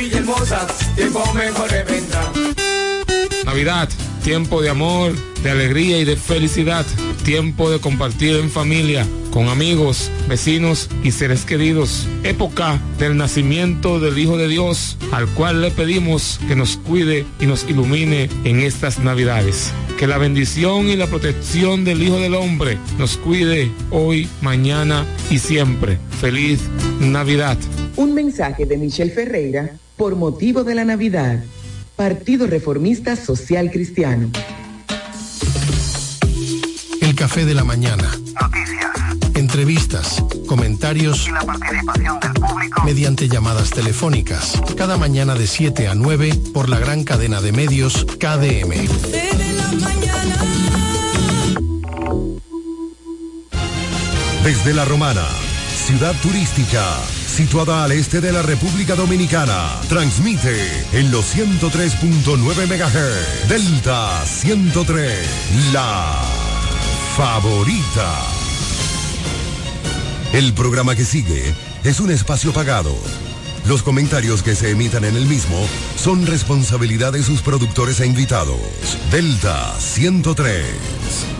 Villahermosa, tiempo mejor de vendrá. Navidad, tiempo de amor, de alegría y de felicidad. Tiempo de compartir en familia, con amigos, vecinos y seres queridos. Época del nacimiento del Hijo de Dios, al cual le pedimos que nos cuide y nos ilumine en estas Navidades. Que la bendición y la protección del Hijo del Hombre nos cuide hoy, mañana y siempre. Feliz Navidad. Un mensaje de Michelle Ferreira por motivo de la Navidad. Partido Reformista Social Cristiano. El café de la mañana. Noticias. Entrevistas, comentarios y la participación del público mediante llamadas telefónicas. Cada mañana de 7 a 9 por la gran cadena de medios KDM. Desde La Romana, ciudad turística, situada al este de la República Dominicana, transmite en los 103.9 MHz. Delta 103, la favorita. El programa que sigue es un espacio pagado. Los comentarios que se emitan en el mismo son responsabilidad de sus productores e invitados. Delta 103.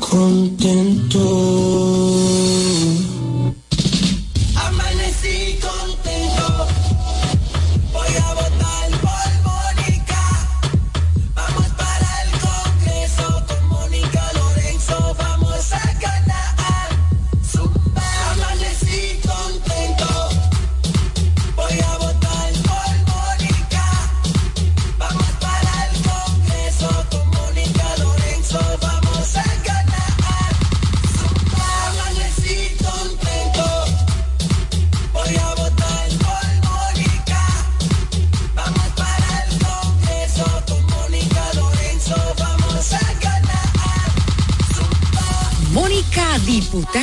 contento.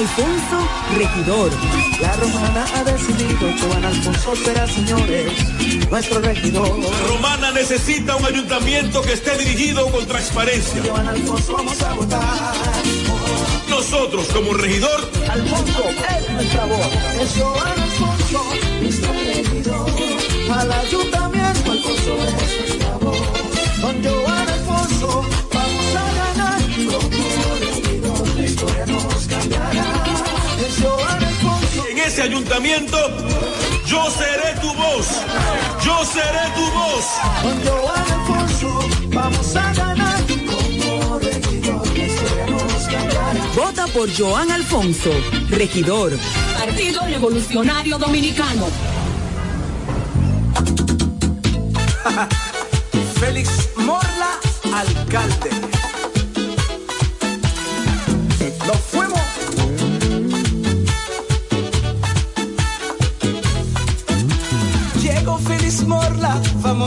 Alfonso, regidor. La romana ha decidido, Joan Alfonso será, señores, nuestro regidor. Romana necesita un ayuntamiento que esté dirigido con transparencia. Joan Alfonso vamos a votar. Nosotros como regidor, Alfonso es nuestra voz. Es Joan Alfonso, nuestro regidor. Al ayuntamiento, Alfonso es nuestra voz. Con Joan Alfonso, ese ayuntamiento, yo seré tu voz. Yo seré tu voz. Con Joan Alfonso, vamos a ganar. Como regidor, cambiará. Vota por Joan Alfonso, regidor. Partido Revolucionario Dominicano. Félix Morla, alcalde.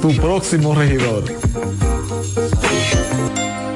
tu próximo regidor.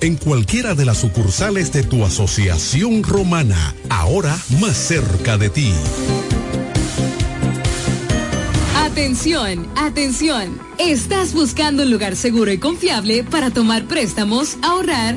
en cualquiera de las sucursales de tu asociación romana, ahora más cerca de ti. Atención, atención. ¿Estás buscando un lugar seguro y confiable para tomar préstamos, ahorrar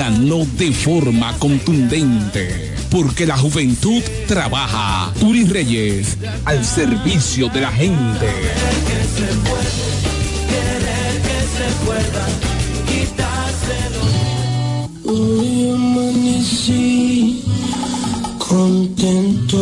ganó de forma contundente. Porque la juventud trabaja. Turis Reyes, al servicio de la gente. Hoy amanecí contento.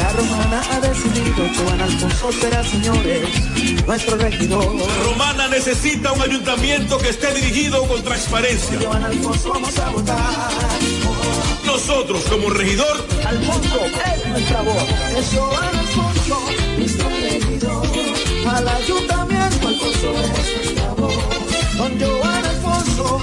La romana ha decidido, Joan Alfonso será, señores, nuestro regidor. Romana necesita un ayuntamiento que esté dirigido con transparencia. Joan Alfonso vamos a votar. Nosotros, como regidor, Alfonso es nuestra voz. Es Joan Alfonso, nuestro regidor. Al ayuntamiento, Alfonso es nuestra voz. Con Joan Alfonso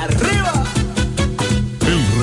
Arriba.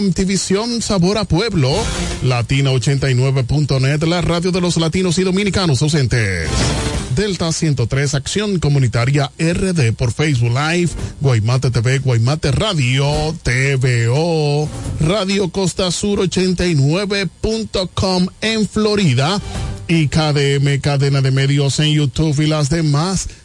MTVision Sabor a Pueblo, Latina89.net, la radio de los latinos y dominicanos ausentes. Delta 103 Acción Comunitaria RD por Facebook Live, Guaymate TV, Guaymate Radio, TVO, Radio Costa Sur 89.com en Florida y KDM Cadena de Medios en YouTube y las demás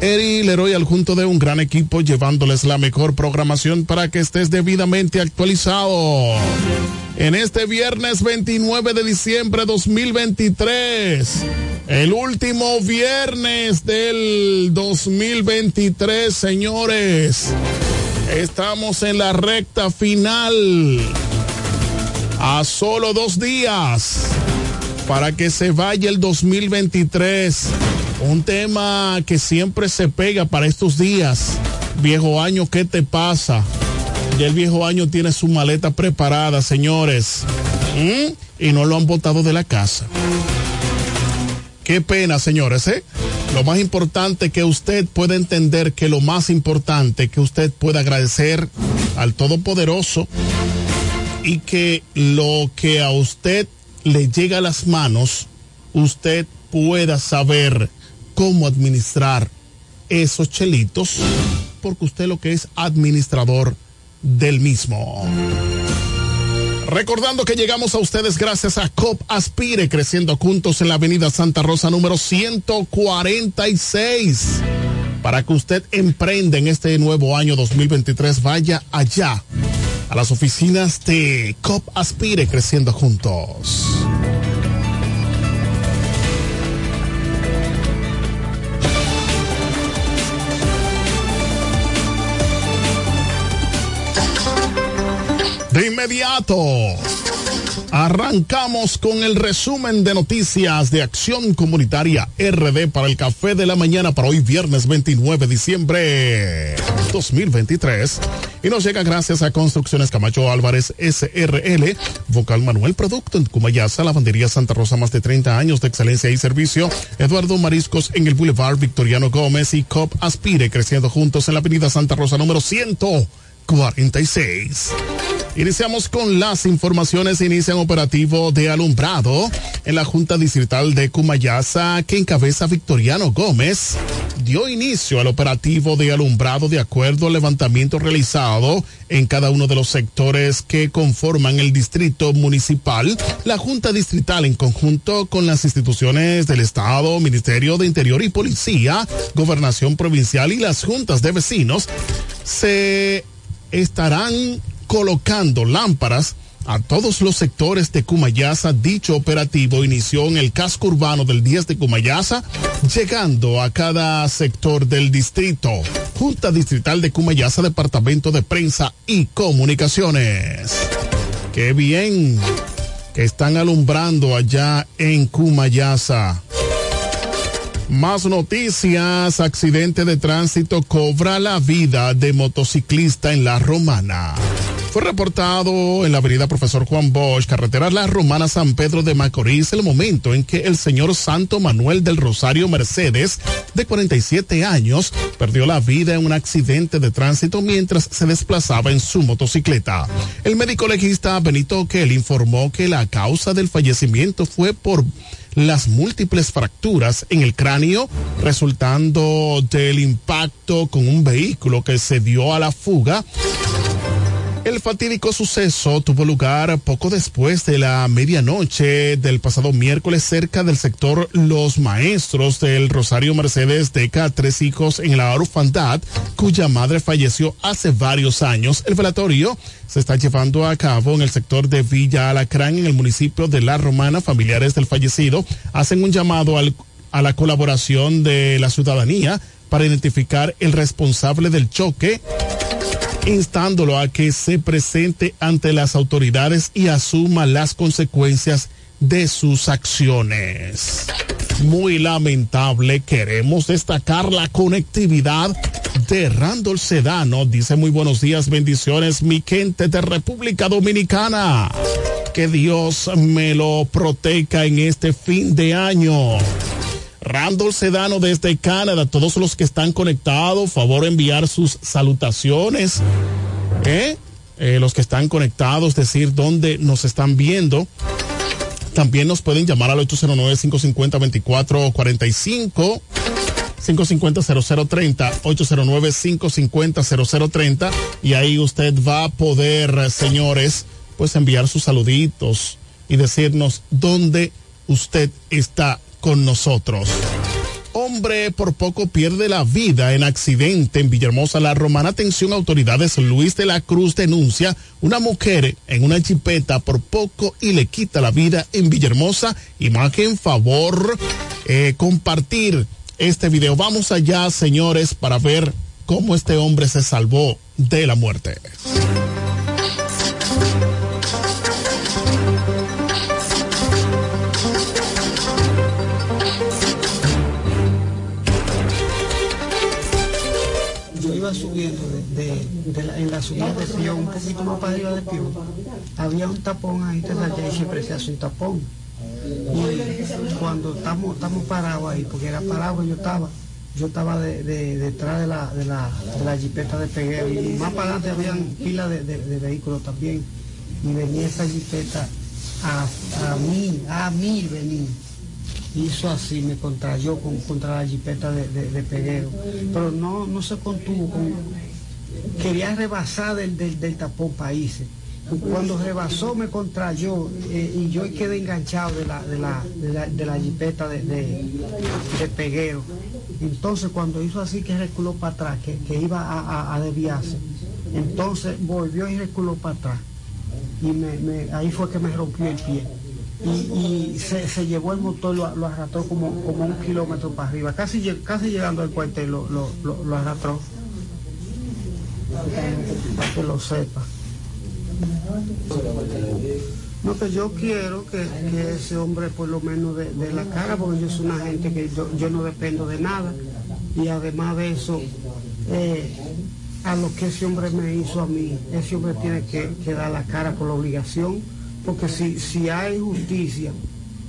Eri Leroy al junto de un gran equipo llevándoles la mejor programación para que estés debidamente actualizado. En este viernes 29 de diciembre 2023, el último viernes del 2023, señores. Estamos en la recta final. A solo dos días para que se vaya el 2023. Un tema que siempre se pega para estos días. Viejo año, ¿qué te pasa? Ya el viejo año tiene su maleta preparada, señores. ¿Mm? Y no lo han botado de la casa. Qué pena, señores, ¿eh? Lo más importante que usted pueda entender que lo más importante que usted pueda agradecer al Todopoderoso y que lo que a usted le llega a las manos, usted pueda saber cómo administrar esos chelitos, porque usted lo que es administrador del mismo. Recordando que llegamos a ustedes gracias a COP Aspire, creciendo juntos en la avenida Santa Rosa número 146. Para que usted emprenda en este nuevo año 2023, vaya allá a las oficinas de COP Aspire, creciendo juntos. Inmediato, arrancamos con el resumen de noticias de Acción Comunitaria RD para el Café de la Mañana para hoy viernes 29 de diciembre 2023. Y nos llega gracias a Construcciones Camacho Álvarez SRL, Vocal Manuel Producto en Cumayasa, Lavandería Santa Rosa, más de 30 años de excelencia y servicio. Eduardo Mariscos en el Boulevard Victoriano Gómez y COP Aspire, creciendo juntos en la Avenida Santa Rosa número 146. Iniciamos con las informaciones. Inician operativo de alumbrado en la Junta Distrital de Cumayasa que encabeza Victoriano Gómez. Dio inicio al operativo de alumbrado de acuerdo al levantamiento realizado en cada uno de los sectores que conforman el distrito municipal. La Junta Distrital en conjunto con las instituciones del Estado, Ministerio de Interior y Policía, Gobernación Provincial y las juntas de vecinos se estarán colocando lámparas a todos los sectores de Cumayasa. Dicho operativo inició en el casco urbano del 10 de Cumayasa, llegando a cada sector del distrito. Junta Distrital de Cumayasa, Departamento de Prensa y Comunicaciones. Qué bien que están alumbrando allá en Cumayasa. Más noticias. Accidente de tránsito cobra la vida de motociclista en La Romana. Fue reportado en la avenida Profesor Juan Bosch, carretera La Romana San Pedro de Macorís, el momento en que el señor Santo Manuel del Rosario Mercedes, de 47 años, perdió la vida en un accidente de tránsito mientras se desplazaba en su motocicleta. El médico legista Benito Kell informó que la causa del fallecimiento fue por las múltiples fracturas en el cráneo resultando del impacto con un vehículo que se dio a la fuga el fatídico suceso tuvo lugar poco después de la medianoche del pasado miércoles cerca del sector Los Maestros del Rosario Mercedes Deca, tres hijos en la orfandad, cuya madre falleció hace varios años. El velatorio se está llevando a cabo en el sector de Villa Alacrán, en el municipio de La Romana. Familiares del fallecido hacen un llamado al, a la colaboración de la ciudadanía para identificar el responsable del choque instándolo a que se presente ante las autoridades y asuma las consecuencias de sus acciones. Muy lamentable, queremos destacar la conectividad de Randall Sedano. Dice muy buenos días, bendiciones, mi gente de República Dominicana. Que Dios me lo proteja en este fin de año. Randall Sedano desde Canadá, todos los que están conectados, favor enviar sus salutaciones. ¿Eh? Eh, los que están conectados, decir dónde nos están viendo. También nos pueden llamar al 809-550-2445. 550-0030, 809-550-0030 y ahí usted va a poder, señores, pues enviar sus saluditos y decirnos dónde usted está con nosotros. Hombre por poco pierde la vida en accidente en Villahermosa, La Romana. Atención, autoridades. Luis de la Cruz denuncia una mujer en una chipeta por poco y le quita la vida en Villahermosa. Imagen, favor, eh, compartir este video. Vamos allá, señores, para ver cómo este hombre se salvó de la muerte. Iba subiendo de, de- de la- en la subida de Pío, un poquito más para arriba de Pío, había un tapón ahí, te salía y siempre se hace un tapón. Y cuando estamos, estamos parados ahí, porque era parado yo estaba, yo estaba de- de- detrás de la, de, la, de la jipeta de Peguero y más para adelante habían pilas de- de vehículos también. Y venía esa jipeta a, a mí, a mí venía hizo así, me contrayó con, contra la jipeta de, de- Peguero, pero no, no se contuvo, con- quería rebasar del, del, del tapón países. Cuando rebasó me contrayó eh, y yo quedé enganchado de la, de la, de la, de jipeta de, de, Peguero. Entonces cuando hizo así que reculó para atrás, que, que iba a, a- a desviarse, entonces volvió y reculó para atrás. Y ahí fue que me rompió el pie y, se, se llevó el motor, lo, lo arrastró como, como un kilómetro para arriba, casi, casi llegando al cuartel lo, lo, arrastró. Para que lo sepa. No, que yo quiero que, ese hombre por lo menos de la cara, porque yo soy una gente que yo, yo no dependo de nada. Y además de eso, eh, a lo que ese hombre me hizo a mí, ese hombre tiene que, que dar la cara por la obligación, porque si, si hay justicia,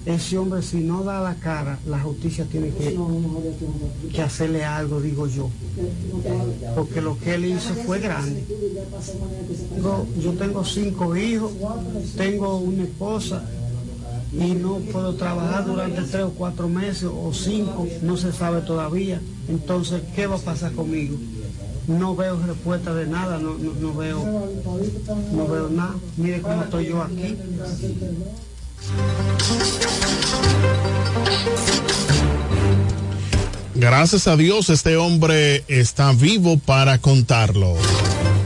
ese hombre si no da la cara, la justicia tiene que, que hacerle algo, digo yo. Porque lo que él hizo fue grande. Yo, yo tengo cinco hijos, tengo una esposa y no puedo trabajar durante tres o cuatro meses o cinco, no se sabe todavía. Entonces, ¿qué va a pasar conmigo? No veo respuesta de nada, no, no, veo, no veo nada. Mire cómo estoy yo aquí. Gracias a Dios este hombre está vivo para contarlo.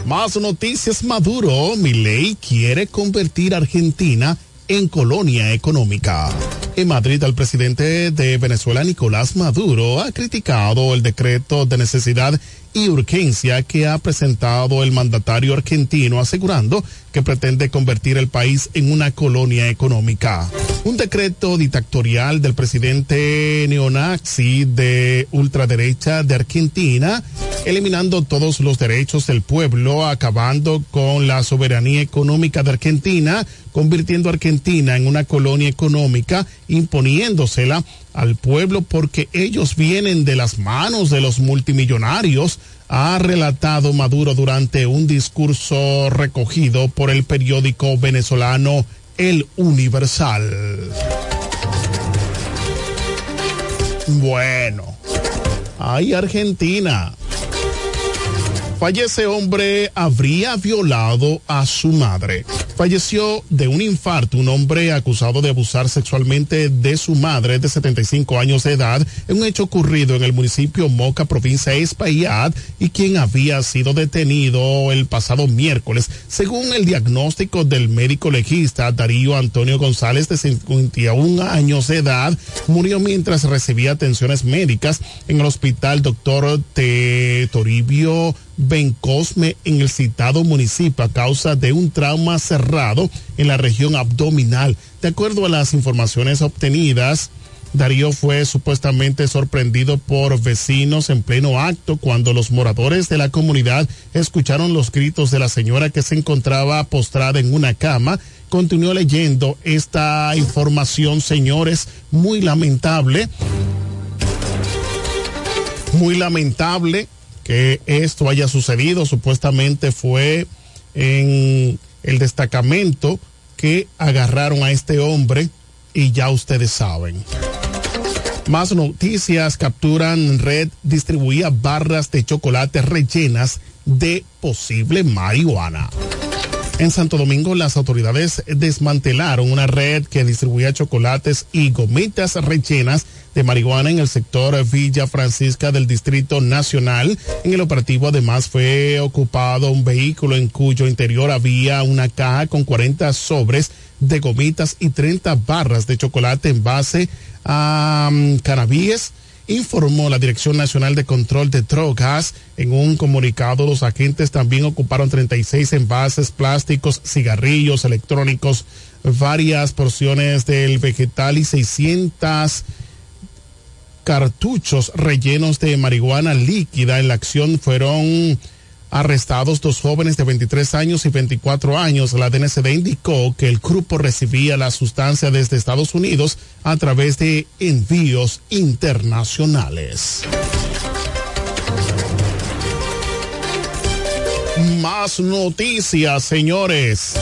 Más noticias Maduro, Milei quiere convertir a Argentina en colonia económica. En Madrid, el presidente de Venezuela, Nicolás Maduro, ha criticado el decreto de necesidad y urgencia que ha presentado el mandatario argentino, asegurando que pretende convertir el país en una colonia económica. Un decreto dictatorial del presidente neonazi de ultraderecha de Argentina, eliminando todos los derechos del pueblo, acabando con la soberanía económica de Argentina, convirtiendo a Argentina en una colonia económica, imponiéndosela al pueblo porque ellos vienen de las manos de los multimillonarios, ha relatado Maduro durante un discurso recogido por el periódico venezolano El Universal. Bueno, hay Argentina. Fallece hombre habría violado a su madre. Falleció de un infarto un hombre acusado de abusar sexualmente de su madre de 75 años de edad en un hecho ocurrido en el municipio Moca, provincia de Espaillat, y quien había sido detenido el pasado miércoles. Según el diagnóstico del médico legista Darío Antonio González, de 51 años de edad, murió mientras recibía atenciones médicas en el hospital doctor Toribio Bencosme en el citado municipio a causa de un trauma cerrado en la región abdominal. De acuerdo a las informaciones obtenidas, Darío fue supuestamente sorprendido por vecinos en pleno acto cuando los moradores de la comunidad escucharon los gritos de la señora que se encontraba postrada en una cama. Continuó leyendo esta información, señores, muy lamentable. Muy lamentable que esto haya sucedido. Supuestamente fue en el destacamento que agarraron a este hombre y ya ustedes saben. Más noticias, capturan red distribuía barras de chocolate rellenas de posible marihuana. En Santo Domingo, las autoridades desmantelaron una red que distribuía chocolates y gomitas rellenas de marihuana en el sector Villa Francisca del Distrito Nacional. En el operativo, además, fue ocupado un vehículo en cuyo interior había una caja con 40 sobres de gomitas y 30 barras de chocolate en base a um, cannabis informó la Dirección Nacional de Control de Drogas. En un comunicado, los agentes también ocuparon 36 envases plásticos, cigarrillos electrónicos, varias porciones del vegetal y 600 cartuchos rellenos de marihuana líquida. En la acción fueron arrestados dos jóvenes de 23 años y 24 años. La DNCD indicó que el grupo recibía la sustancia desde Estados Unidos a través de envíos internacionales. Más noticias, señores.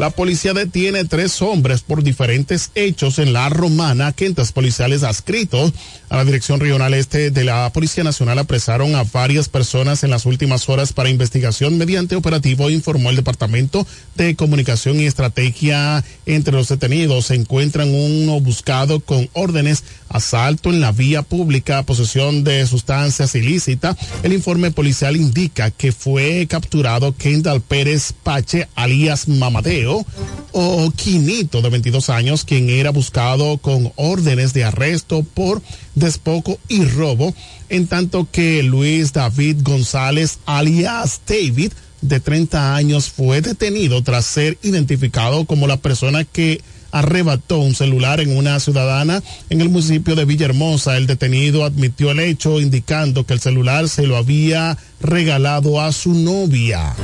La policía detiene tres hombres por diferentes hechos en la romana. Quintas policiales adscritos a la Dirección Regional Este de la Policía Nacional apresaron a varias personas en las últimas horas para investigación mediante operativo, informó el Departamento de Comunicación y Estrategia. Entre los detenidos se encuentran uno buscado con órdenes, asalto en la vía pública, posesión de sustancias ilícitas. El informe policial indica que fue capturado Kendall Pérez Pache, alias Mamadeo o Quinito, de 22 años, quien era buscado con órdenes de arresto por despoco y robo, en tanto que Luis David González, alias David, de 30 años, fue detenido tras ser identificado como la persona que arrebató un celular en una ciudadana en el municipio de Villahermosa. El detenido admitió el hecho indicando que el celular se lo había regalado a su novia.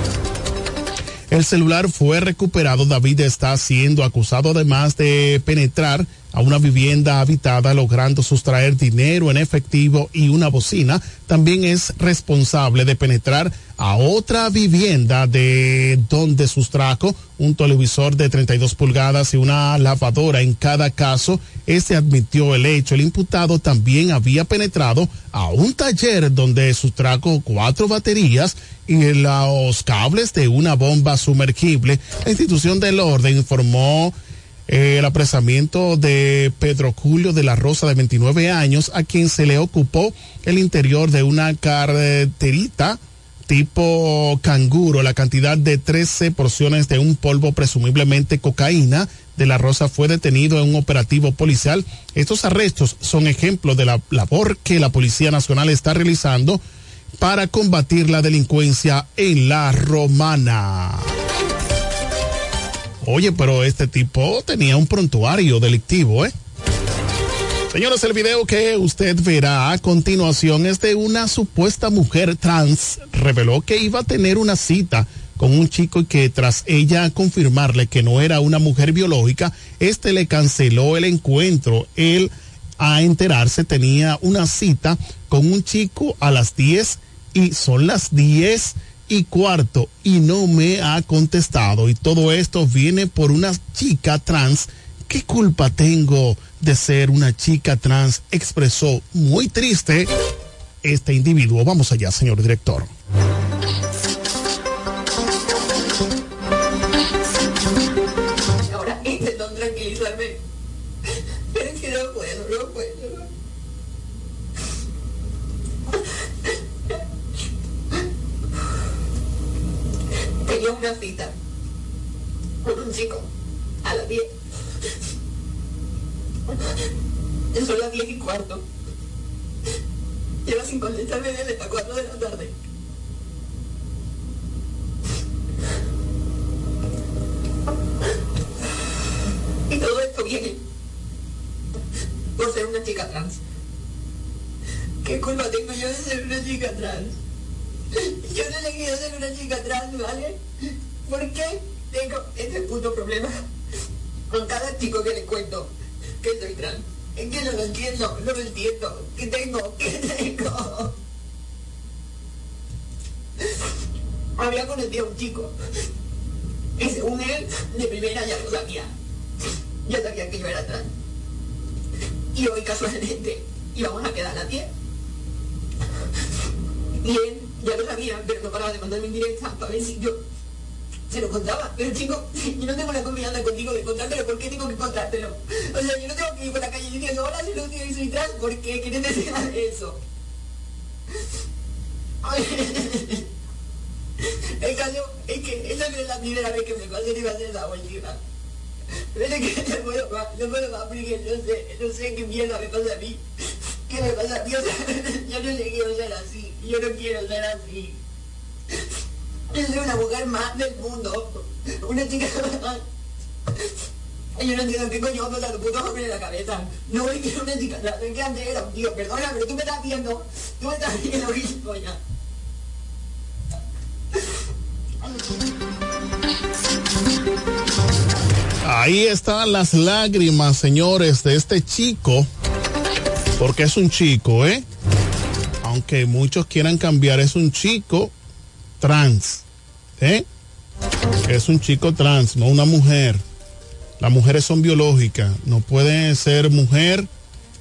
El celular fue recuperado. David está siendo acusado además de penetrar a una vivienda habitada logrando sustraer dinero en efectivo y una bocina. También es responsable de penetrar a otra vivienda de donde sustrajo un televisor de 32 pulgadas y una lavadora en cada caso. Este admitió el hecho. El imputado también había penetrado a un taller donde sustrajo cuatro baterías y los cables de una bomba sumergible. La institución del orden informó el apresamiento de Pedro Julio de la Rosa de 29 años, a quien se le ocupó el interior de una carterita tipo canguro, la cantidad de 13 porciones de un polvo presumiblemente cocaína de la Rosa fue detenido en un operativo policial. Estos arrestos son ejemplos de la labor que la Policía Nacional está realizando para combatir la delincuencia en la romana. Oye, pero este tipo tenía un prontuario delictivo, ¿eh? Señores, el video que usted verá a continuación es de una supuesta mujer trans. Reveló que iba a tener una cita con un chico y que tras ella confirmarle que no era una mujer biológica, este le canceló el encuentro. Él, a enterarse, tenía una cita con un chico a las 10 y son las 10 y cuarto y no me ha contestado y todo esto viene por una chica trans. ¿Qué culpa tengo de ser una chica trans? Expresó muy triste este individuo. Vamos allá, señor director. Tenía una cita con un chico a las 10. Son las 10 y cuarto. Lleva sin contestarme desde las 4 de la tarde. Y todo esto viene por ser una chica trans. ¿Qué culpa tengo yo de ser una chica trans? Yo no le quiero ser una chica trans, ¿vale? ¿Por qué tengo este puto problema con cada chico que le cuento que soy trans? Es que no lo entiendo, no lo entiendo. ¿Qué tengo? ¿Qué tengo? Había conocido a un chico. Y según él, de primera ya lo sabía. Ya sabía que yo era trans. Y hoy casualmente íbamos a quedar a las 10. Y ya lo sabía, pero no paraba de mandarme indirectas para ver si yo se lo contaba. Pero chico, yo no tengo la confianza contigo de contártelo. ¿Por qué tengo que contártelo? O sea, yo no tengo que ir por la calle diciendo, hola, soy Lucía y soy trans. ¿Por qué? ¿Qué necesidad de eso? El caso es que esa no es la primera vez que me pasa y va a ser la última. Pero es que no puedo más, no puedo más porque no sé, no sé qué mierda me pasa a mí. ¿Qué me pasa a mí? O sea, yo no le quiero ser así, yo no quiero ser así. Yo soy una mujer más del mundo, una chica más. Yo no entiendo qué coño va a pasar tu puto hombre en la cabeza. No voy a una chica, la que antes era un tío, perdona, pero tú me estás viendo, tú me estás viendo, gilipollas. Ahí están las lágrimas, señores, de este chico, porque es un chico, ¿eh? Aunque muchos quieran cambiar, es un chico trans, ¿eh? Es un chico trans, no una mujer. Las mujeres son biológicas, no pueden ser mujer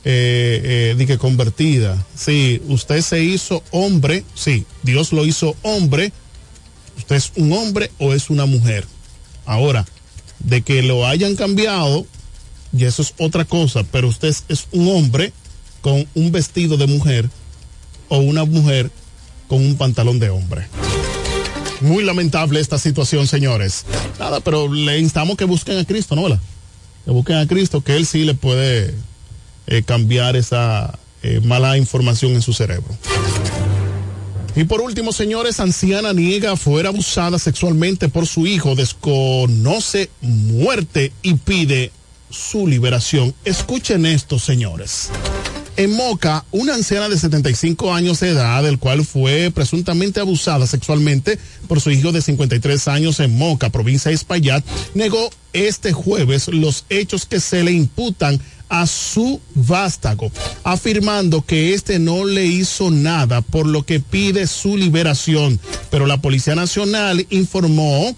eh, eh, que convertida. Sí, usted se hizo hombre, sí, Dios lo hizo hombre. Usted es un hombre o es una mujer. Ahora, de que lo hayan cambiado, y eso es otra cosa, pero usted es un hombre con un vestido de mujer o una mujer con un pantalón de hombre. Muy lamentable esta situación, señores. Nada, pero le instamos que busquen a Cristo, ¿no? ¿verdad? Que busquen a Cristo, que Él sí le puede eh, cambiar esa eh, mala información en su cerebro. Y por último, señores, anciana niega fuera abusada sexualmente por su hijo, desconoce muerte y pide su liberación. Escuchen esto, señores. En Moca, una anciana de 75 años de edad, del cual fue presuntamente abusada sexualmente por su hijo de 53 años en Moca, provincia de Espaillat, negó este jueves los hechos que se le imputan a su vástago, afirmando que este no le hizo nada, por lo que pide su liberación. Pero la Policía Nacional informó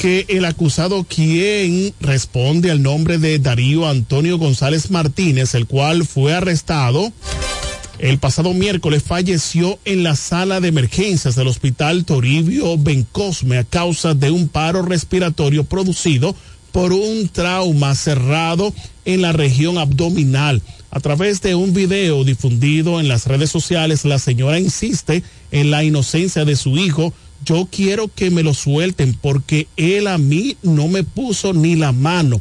que el acusado, quien responde al nombre de Darío Antonio González Martínez, el cual fue arrestado el pasado miércoles, falleció en la sala de emergencias del Hospital Toribio Bencosme a causa de un paro respiratorio producido por un trauma cerrado en la región abdominal. A través de un video difundido en las redes sociales, la señora insiste en la inocencia de su hijo. Yo quiero que me lo suelten porque él a mí no me puso ni la mano,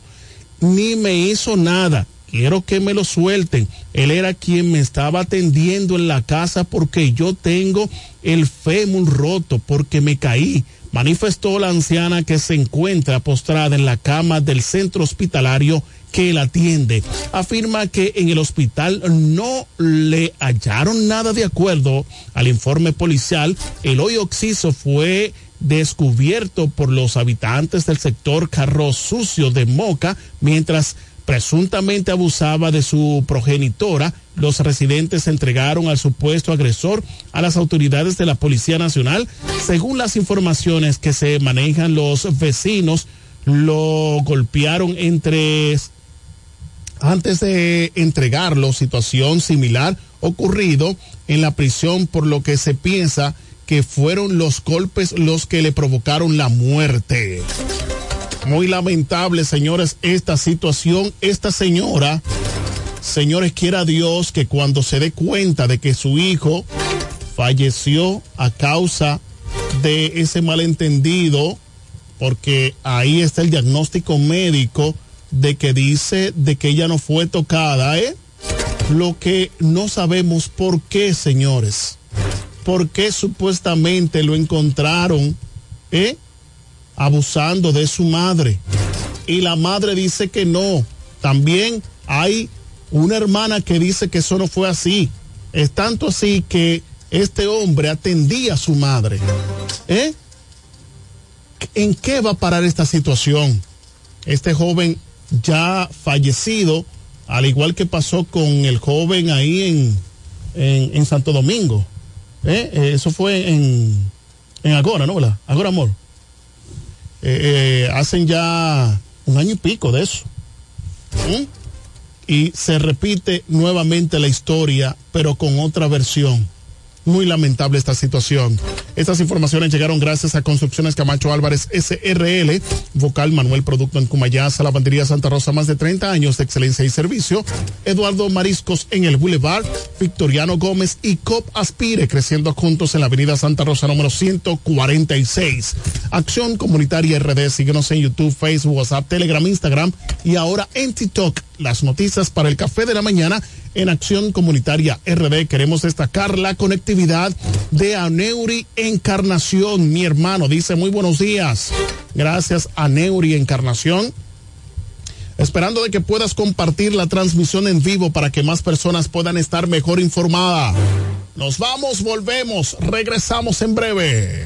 ni me hizo nada. Quiero que me lo suelten. Él era quien me estaba atendiendo en la casa porque yo tengo el fémur roto, porque me caí manifestó la anciana que se encuentra postrada en la cama del centro hospitalario que la atiende. Afirma que en el hospital no le hallaron nada de acuerdo al informe policial. El hoyo oxiso fue descubierto por los habitantes del sector Carro Sucio de Moca mientras presuntamente abusaba de su progenitora. Los residentes entregaron al supuesto agresor a las autoridades de la Policía Nacional. Según las informaciones que se manejan, los vecinos lo golpearon entre antes de entregarlo, situación similar ocurrido en la prisión, por lo que se piensa que fueron los golpes los que le provocaron la muerte. Muy lamentable, señores, esta situación. Esta señora, señores, quiera Dios que cuando se dé cuenta de que su hijo falleció a causa de ese malentendido, porque ahí está el diagnóstico médico de que dice de que ella no fue tocada, ¿eh? Lo que no sabemos por qué, señores. ¿Por qué supuestamente lo encontraron, ¿eh? abusando de su madre. Y la madre dice que no. También hay Una hermana que dice que eso no fue así. Es tanto así que este hombre atendía a su madre. ¿Eh? ¿En qué va a parar esta situación? Este joven ya fallecido, al igual que pasó con el joven ahí en, en, Santo Domingo. ¿Eh? Eh, eso fue en, en Agora, ¿no? ¿verdad? Agora Amor. Eh, eh, hacen ya un año y pico de eso. Y se repite nuevamente la historia, pero con otra versión. Muy lamentable esta situación. Estas informaciones llegaron gracias a Construcciones Camacho Álvarez SRL, Vocal Manuel Producto en Cumayasa, Lavandería Santa Rosa, más de 30 años de excelencia y servicio. Eduardo Mariscos en el Boulevard, Victoriano Gómez y COP Aspire, creciendo juntos en la Avenida Santa Rosa número 146. Acción Comunitaria RD, síguenos en YouTube, Facebook, WhatsApp, Telegram, Instagram y ahora en TikTok. Las noticias para el café de la mañana en Acción Comunitaria RD. Queremos destacar la conectividad de Aneuri Encarnación. Mi hermano dice muy buenos días. Gracias a Neuri Encarnación. Esperando de que puedas compartir la transmisión en vivo para que más personas puedan estar mejor informadas. Nos vamos, volvemos, regresamos en breve.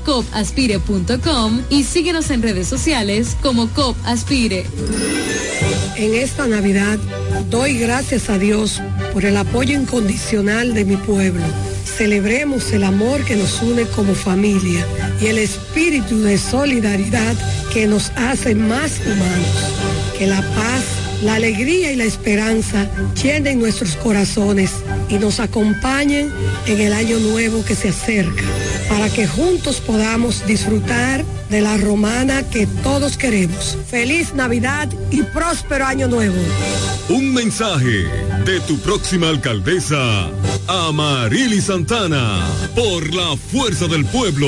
copaspire.com y síguenos en redes sociales como COP Aspire. En esta Navidad doy gracias a Dios por el apoyo incondicional de mi pueblo. Celebremos el amor que nos une como familia y el espíritu de solidaridad que nos hace más humanos. Que la paz, la alegría y la esperanza llenen nuestros corazones y nos acompañen en el año nuevo que se acerca, para que juntos podamos disfrutar de la romana que todos queremos. Feliz Navidad y próspero año nuevo. Un mensaje de tu próxima alcaldesa, Amarili Santana, por la fuerza del pueblo.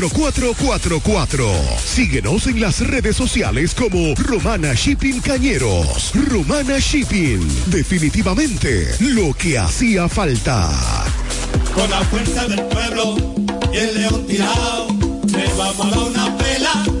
849-454-4444. Síguenos en las redes sociales como Romana Shipping Cañeros. Romana Shipping. Definitivamente lo que hacía falta. Con la fuerza del pueblo y el león tirado, le vamos a dar una pela.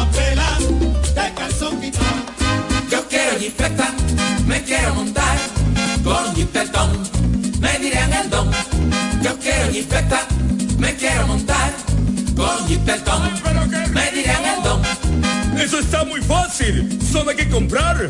Jipeta, me quiero montar con jipetón, me dirán el don. Yo quiero jipeta, me quiero montar con jipetón, me dirán el don. Eso está muy fácil. Solo hay que comprar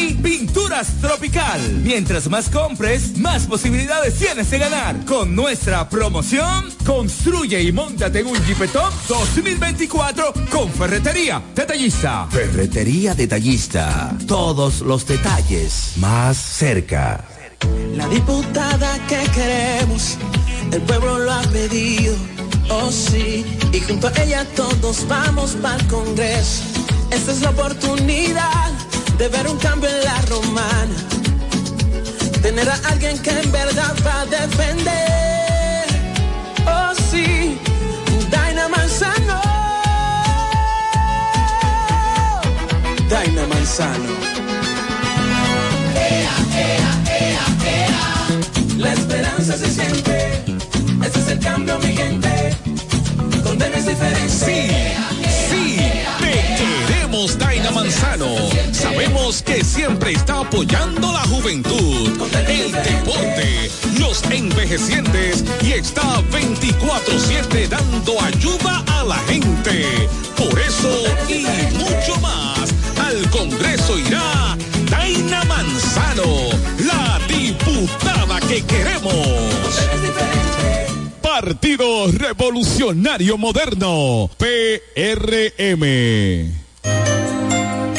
Pinturas Tropical. Mientras más compres, más posibilidades tienes de ganar. Con nuestra promoción, construye y montate en un Jeepetop 2024 con Ferretería Detallista. Ferretería Detallista. Todos los detalles más cerca. La diputada que queremos, el pueblo lo ha pedido, oh sí, y junto a ella todos vamos para el Congreso. Esta es la oportunidad de ver un cambio en la romana, tener a alguien que en verdad va a defender, oh sí, Daina Manzano, Daina Manzano. La esperanza se siente, ese es el cambio, mi gente. Donde no es diferente. Sí, Daina Manzano. Sabemos que siempre está apoyando la juventud, el deporte, los envejecientes y está 24-7 dando ayuda a la gente. Por eso y mucho más, al Congreso irá Daina Manzano, la diputada que queremos. Partido Revolucionario Moderno, PRM. Thank you.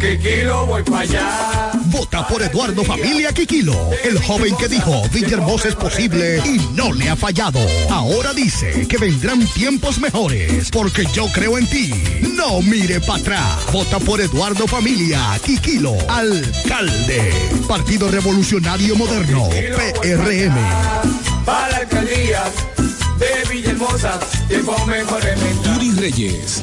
Kikilo voy para allá. Vota por Eduardo Familia Quiquilo, el joven que dijo Villahermosa es posible y no le ha fallado. Ahora dice que vendrán tiempos mejores porque yo creo en ti. No mire para atrás. Vota por Eduardo Familia Quiquilo, alcalde. Partido Revolucionario Moderno, PRM. Para la alcaldía de Villahermosa, tiempo mejor Yuri Reyes,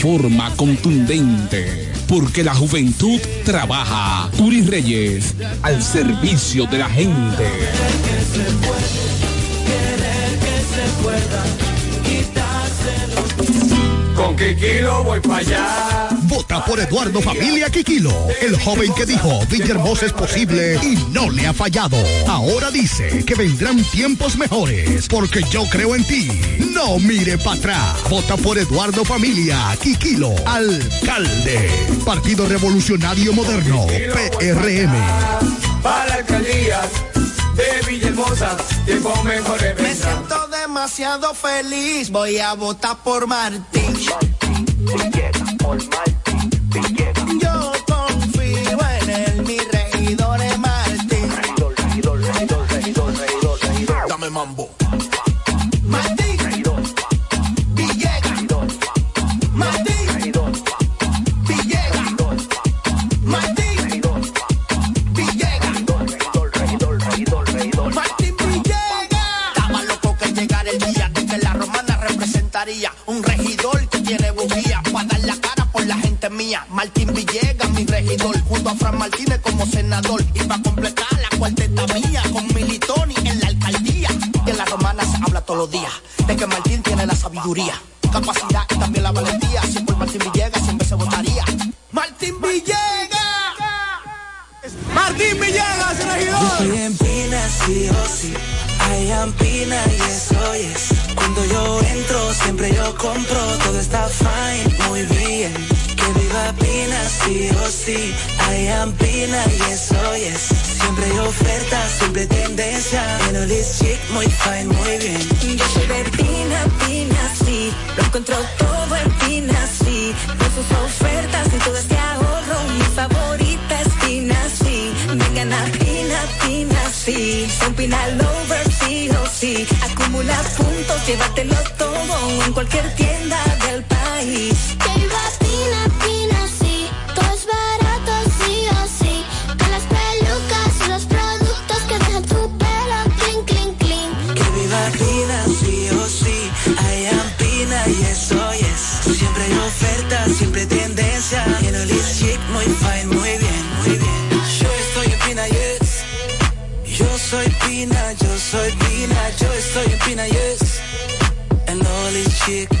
forma contundente. Porque la juventud trabaja. Turi Reyes, al servicio de la gente. Kikilo voy para allá. Vota por Eduardo Familia Quiquilo, el joven que dijo Villahermosa es posible y no le ha fallado. Ahora dice que vendrán tiempos mejores porque yo creo en ti. No mire para atrás. Vota por Eduardo Familia Quiquilo, alcalde. Partido Revolucionario Moderno, PRM. Para la alcaldía de Villahermosa, tiempo mejor Me siento demasiado feliz, voy a votar por Martín. Mambo. Sabiduría, capacidad y también la valentía. Si por Martín Villegas siempre se votaría. ¡Martín Villegas! ¡Martín Villegas, Yo regidor! estoy en Pina, sí o sí. I am Pina y eso es. Cuando yo entro, siempre yo compro. Todo está fine, muy bien. Que viva Pina, sí o sí. I am Pina y eso es. Siempre hay ofertas, siempre tendencia. En el is chic, muy fine, muy bien. Yo soy de Pina, encuentro todo en Pina, sí. Con sus ofertas y todo este ahorro. Mi favorita es Pina, sí. Vengan a Pina, sí. Son Pina Lover, sí o sí. Acumula puntos, llévatelo todo en cualquier tienda del país. Estoy en Pina, yes. En all is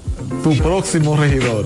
tu próximo regidor.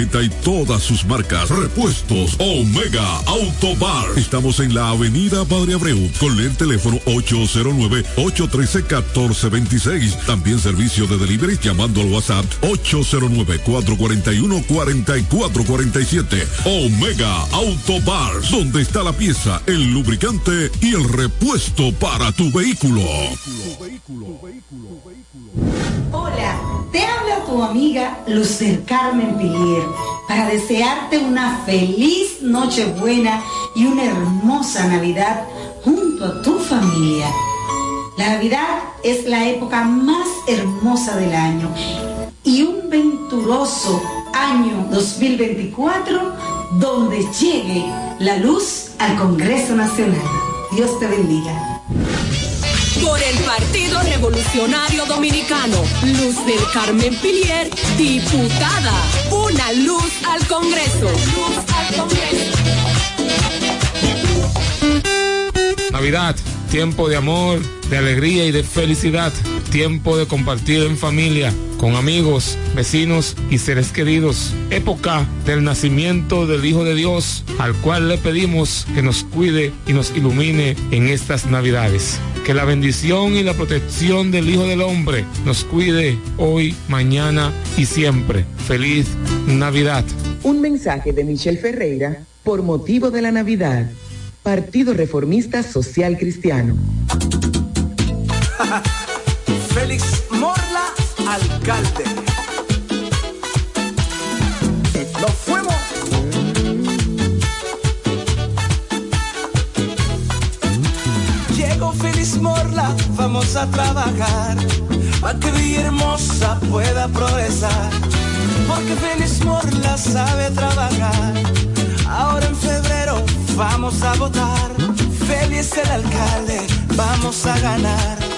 Y todas sus marcas. Repuestos Omega Auto Bar. Estamos en la avenida Padre Abreu con el teléfono 809-813-1426. También servicio de delivery llamando al WhatsApp 809-441-4447. Omega Auto Bar, donde está la pieza, el lubricante y el repuesto para tu vehículo. Hola, te habla amiga Luz del Carmen Pilier para desearte una feliz Nochebuena y una hermosa Navidad junto a tu familia. La Navidad es la época más hermosa del año y un venturoso año 2024 donde llegue la luz al Congreso Nacional. Dios te bendiga. Por el Partido Revolucionario Dominicano, Luz del Carmen Pilier, diputada. Una luz al Congreso. Luz al Congreso. Navidad, tiempo de amor, de alegría y de felicidad, tiempo de compartir en familia, con amigos, vecinos y seres queridos, época del nacimiento del Hijo de Dios, al cual le pedimos que nos cuide y nos ilumine en estas Navidades. Que la bendición y la protección del Hijo del Hombre nos cuide hoy, mañana y siempre. Feliz Navidad. Un mensaje de Michelle Ferreira por motivo de la Navidad. Partido Reformista Social Cristiano. Félix Morla, alcalde. Nos fuimos. Llegó Félix Morla, vamos a trabajar. Para que Villahermosa pueda progresar. Porque Félix Morla sabe trabajar. Ahora en febrero vamos a votar. Félix el alcalde, vamos a ganar.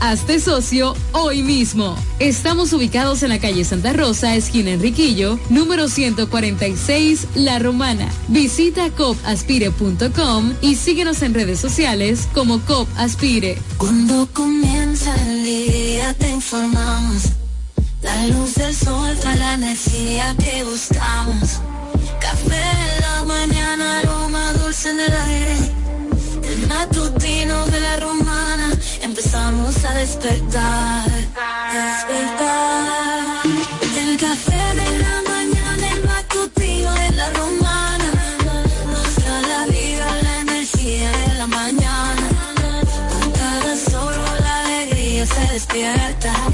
Hazte socio hoy mismo. Estamos ubicados en la calle Santa Rosa, esquina Enriquillo, número 146, La Romana. Visita copaspire.com y síguenos en redes sociales como Copaspire. Cuando comienza el día te informamos. La luz del sol trae la energía que buscamos. Café en la mañana, aroma dulce en el aire. El matutino de la romana, empezamos a despertar. Despertar. El café de la mañana, el matutino de la romana. Nos da la vida, la energía de la mañana. Con cada solo la alegría se despierta.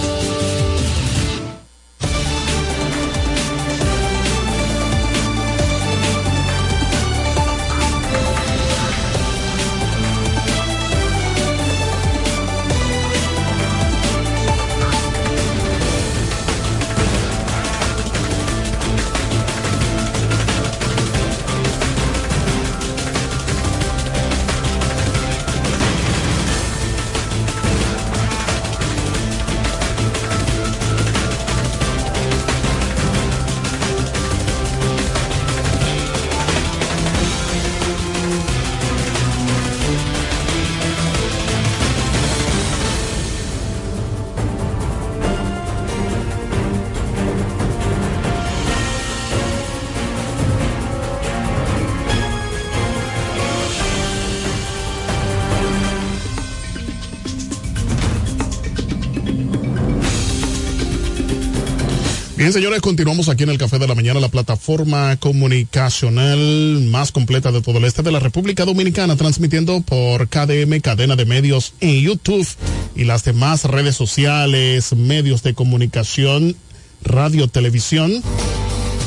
Bien, señores, continuamos aquí en el Café de la Mañana, la plataforma comunicacional más completa de todo el este de la República Dominicana, transmitiendo por KDM, cadena de medios en YouTube y las demás redes sociales, medios de comunicación, radio, televisión.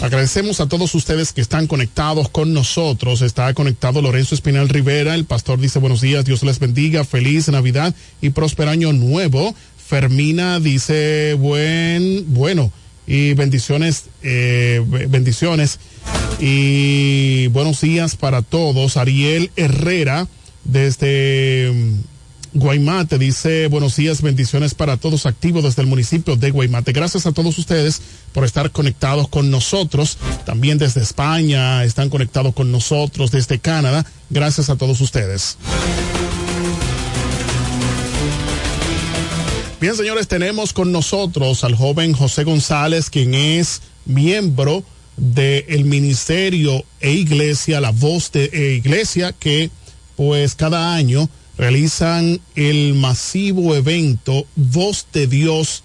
Agradecemos a todos ustedes que están conectados con nosotros. Está conectado Lorenzo Espinal Rivera. El pastor dice buenos días, Dios les bendiga, feliz Navidad y próspero año nuevo. Fermina dice buen, bueno, y bendiciones, eh, bendiciones y buenos días para todos. Ariel Herrera desde mm, Guaymate dice buenos días, bendiciones para todos activos desde el municipio de Guaymate. Gracias a todos ustedes por estar conectados con nosotros. También desde España están conectados con nosotros, desde Canadá. Gracias a todos ustedes. Bien, señores, tenemos con nosotros al joven José González, quien es miembro del ministerio e iglesia, la voz de e iglesia, que pues cada año realizan el masivo evento Voz de Dios,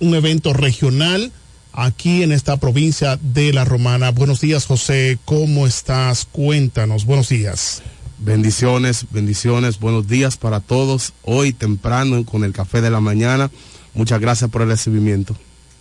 un evento regional aquí en esta provincia de La Romana. Buenos días, José. ¿Cómo estás? Cuéntanos. Buenos días. Bendiciones, bendiciones, buenos días para todos. Hoy temprano con el café de la mañana. Muchas gracias por el recibimiento.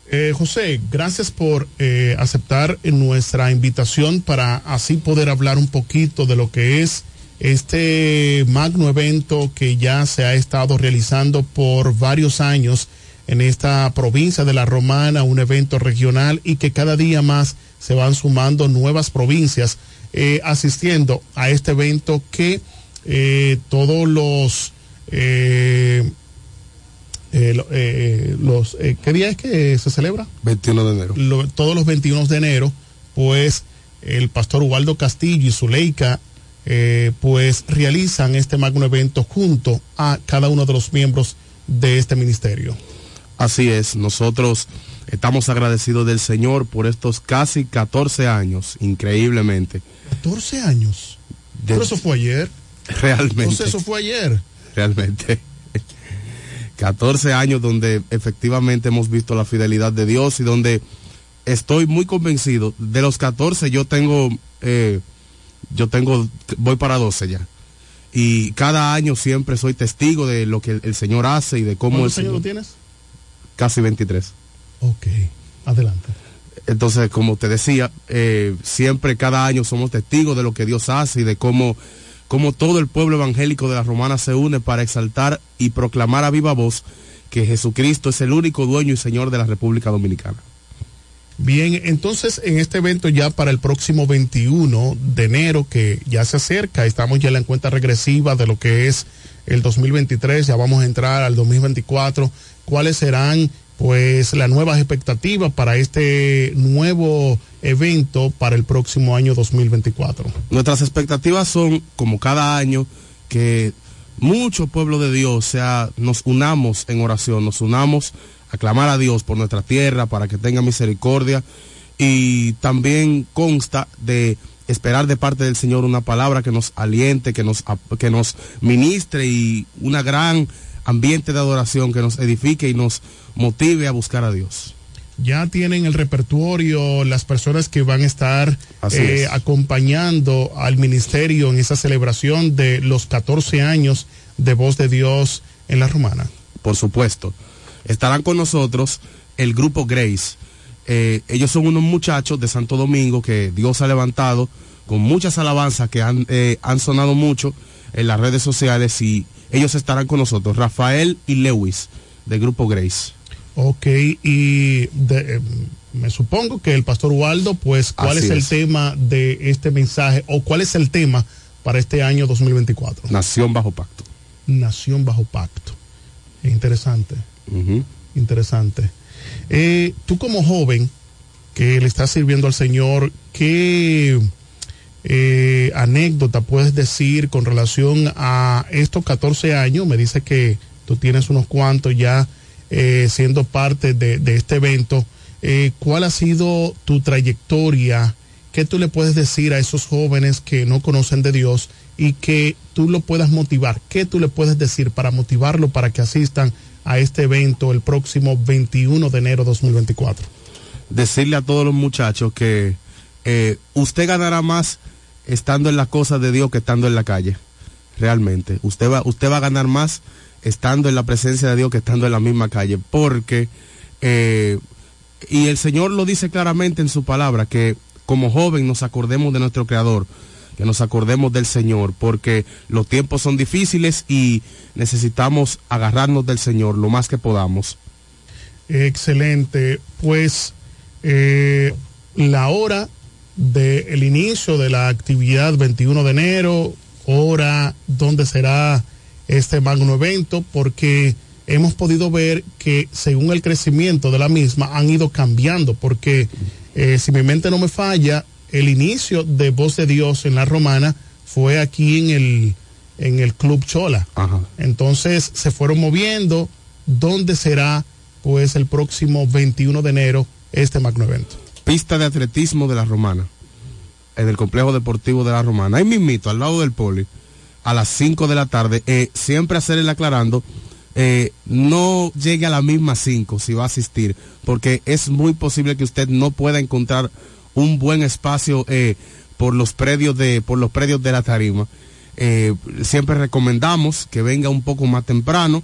Eh, José, gracias por eh, aceptar nuestra invitación para así poder hablar un poquito de lo que es este magno evento que ya se ha estado realizando por varios años en esta provincia de la Romana, un evento regional y que cada día más se van sumando nuevas provincias eh, asistiendo a este evento que todos los eh, eh, los, eh, ¿Qué día es que se celebra? 21 de enero. Lo, todos los 21 de enero, pues el pastor Ubaldo Castillo y Zuleika, eh, pues realizan este magno evento junto a cada uno de los miembros de este ministerio. Así es, nosotros estamos agradecidos del Señor por estos casi 14 años, increíblemente. 14 años. De, Pero eso fue ayer. Realmente. Entonces eso fue ayer. Realmente. 14 años donde efectivamente hemos visto la fidelidad de Dios y donde estoy muy convencido. De los 14 yo tengo, eh, yo tengo, voy para 12 ya. Y cada año siempre soy testigo de lo que el, Señor hace y de cómo... ¿Cuántos años lo tienes? Casi 23. Ok, adelante. Entonces, como te decía, eh, siempre cada año somos testigos de lo que Dios hace y de cómo como todo el pueblo evangélico de la Romana se une para exaltar y proclamar a viva voz que Jesucristo es el único dueño y señor de la República Dominicana. Bien, entonces en este evento ya para el próximo 21 de enero que ya se acerca, estamos ya en la cuenta regresiva de lo que es el 2023, ya vamos a entrar al 2024, ¿cuáles serán pues las nuevas expectativas para este nuevo evento para el próximo año 2024? Nuestras expectativas son, como cada año, que mucho pueblo de Dios, sea, nos unamos en oración, nos unamos a clamar a Dios por nuestra tierra, para que tenga misericordia, y también consta de esperar de parte del Señor una palabra que nos aliente, que nos, que nos ministre y una gran ambiente de adoración que nos edifique y nos motive a buscar a Dios. Ya tienen el repertorio las personas que van a estar eh, acompañando al ministerio en esa celebración de los 14 años de Voz de Dios en la Romana. Por supuesto. Estarán con nosotros el grupo Grace. Eh, ellos son unos muchachos de Santo Domingo que Dios ha levantado con muchas alabanzas que han, eh, han sonado mucho en las redes sociales y ellos estarán con nosotros, Rafael y Lewis, del grupo Grace. Ok, y eh, me supongo que el pastor Waldo, pues, ¿cuál es el tema de este mensaje o cuál es el tema para este año 2024? Nación bajo pacto. Nación bajo pacto. Interesante. Interesante. Eh, tú como joven que le estás sirviendo al Señor, ¿qué eh, anécdota puedes decir con relación a estos 14 años? Me dice que tú tienes unos cuantos ya eh, siendo parte de, este evento. Eh, ¿Cuál ha sido tu trayectoria? ¿Qué tú le puedes decir a esos jóvenes que no conocen de Dios y que tú lo puedas motivar? ¿Qué tú le puedes decir para motivarlo para que asistan a este evento el próximo 21 de enero de 2024? Decirle a todos los muchachos que usted ganará más estando en las cosas de Dios que estando en la calle. Realmente. Usted va, usted va a ganar más estando en la presencia de Dios que estando en la misma calle. Porque, eh, y el Señor lo dice claramente en su palabra, que como joven nos acordemos de nuestro Creador, que nos acordemos del Señor, porque los tiempos son difíciles y necesitamos agarrarnos del Señor lo más que podamos. Excelente. Pues eh, la hora del inicio de la actividad 21 de enero, hora donde será este magno evento, porque hemos podido ver que según el crecimiento de la misma han ido cambiando, porque eh, si mi mente no me falla, el inicio de Voz de Dios en la romana fue aquí en el, en el Club Chola. Entonces se fueron moviendo, ¿dónde será pues el próximo 21 de enero este magno evento? Pista de atletismo de la Romana, en el complejo deportivo de la Romana. Ahí mismito, al lado del poli, a las 5 de la tarde, eh, siempre hacerle aclarando, eh, no llegue a la misma 5 si va a asistir, porque es muy posible que usted no pueda encontrar un buen espacio eh, por los predios de, por los predios de la tarima. Eh, siempre recomendamos que venga un poco más temprano,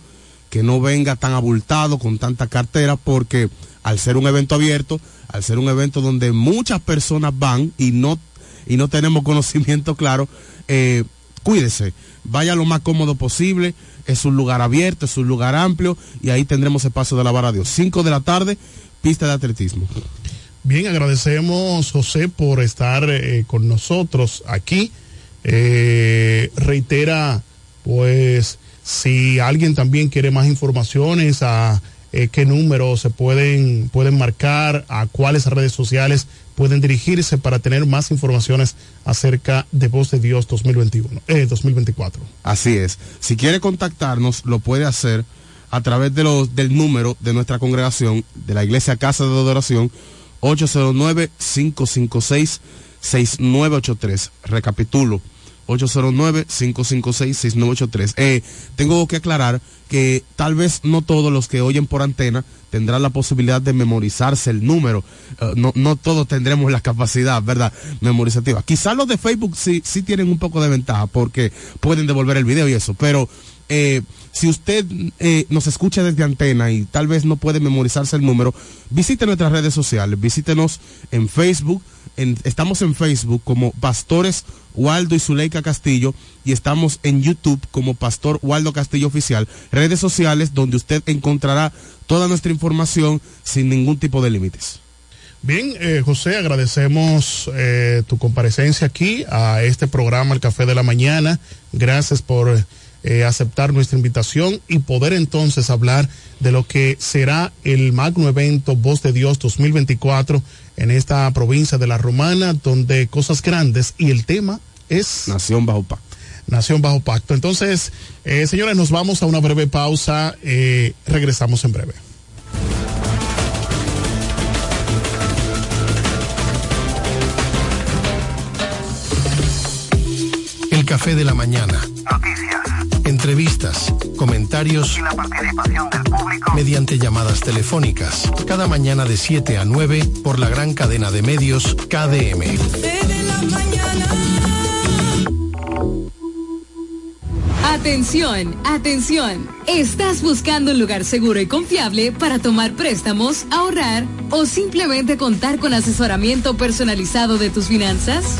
que no venga tan abultado con tanta cartera, porque al ser un evento abierto, al ser un evento donde muchas personas van y no, y no tenemos conocimiento claro, eh, cuídese, vaya lo más cómodo posible, es un lugar abierto, es un lugar amplio y ahí tendremos el paso de la vara Dios. 5 de la tarde, pista de atletismo. Bien, agradecemos José por estar eh, con nosotros aquí. Eh, reitera, pues, si alguien también quiere más informaciones, a eh, qué números se pueden, pueden marcar, a cuáles redes sociales pueden dirigirse para tener más informaciones acerca de Voz de Dios 2021, eh, 2024. Así es. Si quiere contactarnos, lo puede hacer a través de los, del número de nuestra congregación, de la Iglesia Casa de Adoración, 809-556-6983. Recapitulo. 809-556-6983. Eh, tengo que aclarar que tal vez no todos los que oyen por antena tendrán la posibilidad de memorizarse el número. Eh, no, no todos tendremos la capacidad, ¿verdad? Memorizativa. Quizás los de Facebook sí, sí tienen un poco de ventaja porque pueden devolver el video y eso, pero eh, si usted eh, nos escucha desde antena y tal vez no puede memorizarse el número, visite nuestras redes sociales, visítenos en Facebook, estamos en Facebook como Pastores Waldo y Zuleika Castillo y estamos en YouTube como Pastor Waldo Castillo Oficial, redes sociales donde usted encontrará toda nuestra información sin ningún tipo de límites. Bien, eh, José, agradecemos tu comparecencia aquí a este programa, El Café de la Mañana. Gracias por eh, aceptar nuestra invitación y poder entonces hablar de lo que será el magno evento Voz de Dios 2024 en esta provincia de la Romana, donde cosas grandes y el tema es... Nación bajo pacto. Nación bajo pacto. Entonces, eh, señores, nos vamos a una breve pausa. eh, regresamos en breve. El café de la mañana. Noticias. Entrevistas, comentarios y la participación del público mediante llamadas telefónicas. Cada mañana de 7 a 9 por la gran cadena de medios KDM. Atención, atención. ¿Estás buscando un lugar seguro y confiable para tomar préstamos, ahorrar o simplemente contar con asesoramiento personalizado de tus finanzas?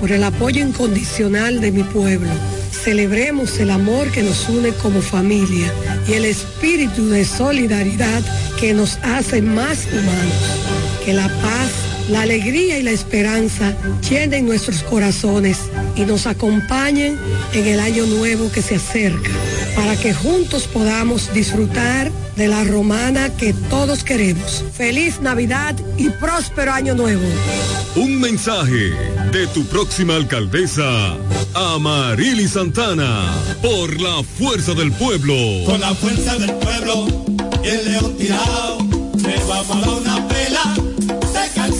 por el apoyo incondicional de mi pueblo. Celebremos el amor que nos une como familia y el espíritu de solidaridad que nos hace más humanos. Que la paz, la alegría y la esperanza llenen nuestros corazones y nos acompañen en el año nuevo que se acerca, para que juntos podamos disfrutar de la romana que todos queremos. Feliz Navidad y próspero año nuevo. Un mensaje de tu próxima alcaldesa, Amarili Santana, por la fuerza del pueblo. Con la fuerza del pueblo y el león tirado, le vamos a dar una pela.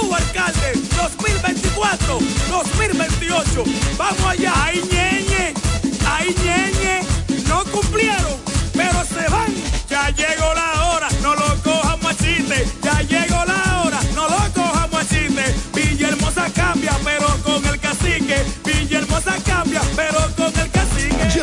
tú alcalde, 2024, 2028. Vamos allá, ahí ñeñe, ahí ñeñe.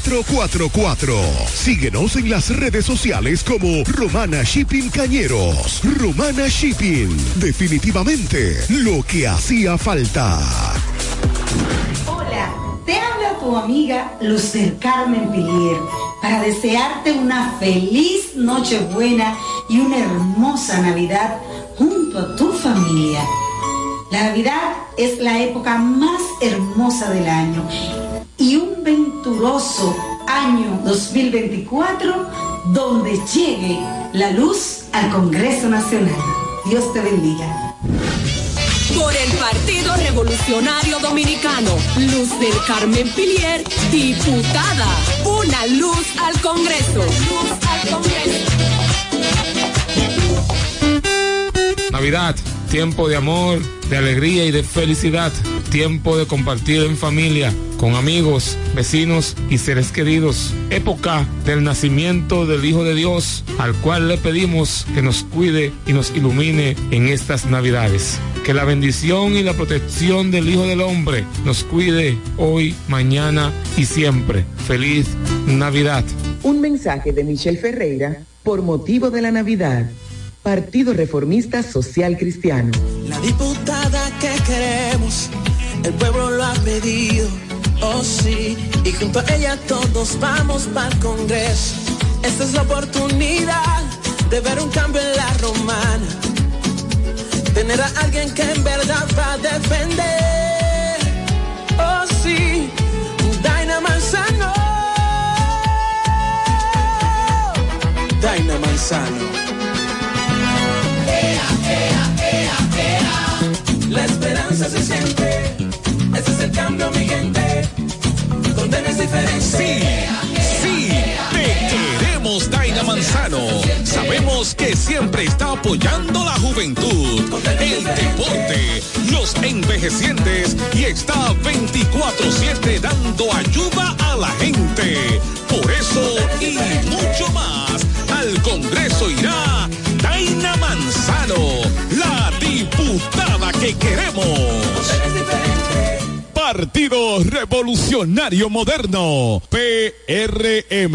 4444. Síguenos en las redes sociales como Romana Shipping Cañeros. Romana Shipping. Definitivamente lo que hacía falta. Hola, te habla tu amiga Lucer Carmen Pilier para desearte una feliz Nochebuena y una hermosa Navidad junto a tu familia. La Navidad es la época más hermosa del año y un venturoso año 2024 donde llegue la luz al Congreso Nacional. Dios te bendiga. Por el Partido Revolucionario Dominicano, Luz del Carmen Pilier, diputada. Una luz al Congreso. Luz al Congreso. Navidad, tiempo de amor, de alegría y de felicidad. Tiempo de compartir en familia, con amigos, vecinos y seres queridos. Época del nacimiento del Hijo de Dios, al cual le pedimos que nos cuide y nos ilumine en estas Navidades. Que la bendición y la protección del Hijo del Hombre nos cuide hoy, mañana y siempre. Feliz Navidad. Un mensaje de Michelle Ferreira por motivo de la Navidad. Partido Reformista Social Cristiano. La diputada que queremos, el pueblo lo ha pedido, oh sí, y junto a ella todos vamos para el Congreso. Esta es la oportunidad de ver un cambio en la romana, tener a alguien que en verdad va a defender, oh sí, Daina Manzano, Daina Manzano. La esperanza se siente, ese es el cambio, mi gente. Donde no es diferente. Sí, sí, te queremos, Daina Manzano. Sabemos que siempre está apoyando la juventud, el deporte, los envejecientes y está 24-7 dando ayuda a la gente. Por eso y mucho más, Partido Revolucionario Moderno, PRM.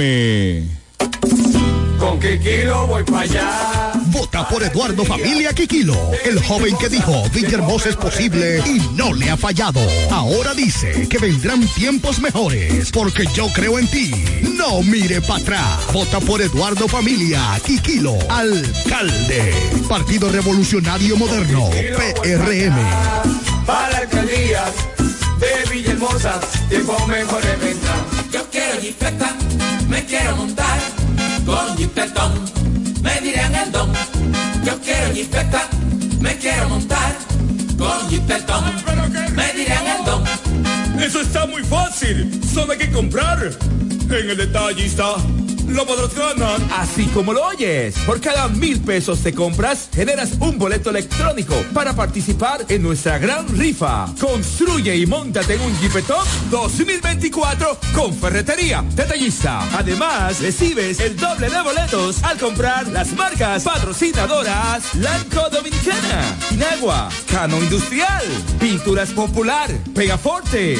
Con Kikilo voy para allá. Vota por Eduardo Familia Quiquilo, el joven que dijo Villahermosa es posible y no le ha fallado. Ahora dice que vendrán tiempos mejores porque yo creo en ti. No mire para atrás. Vota por Eduardo Familia Quiquilo, alcalde. Partido Revolucionario Moderno, PRM. Para la alcaldía de Villahermosa, tiempo mejor vendrá. Yo quiero jipeta, me quiero montar con jipetón, me dirán el don. Yo quiero jipeta, me quiero montar con jipetón, me dirán el don. Eso está muy fácil, solo hay que comprar. En el detallista lo podrás ganar. Así como lo oyes, por cada mil pesos te compras, generas un boleto electrónico para participar en nuestra gran rifa. Construye y montate en un Jeepetop 2024 con Ferretería Detallista. Además, recibes el doble de boletos al comprar las marcas patrocinadoras Lanco Dominicana, Inagua, Cano Industrial, Pinturas Popular, Pegaforte,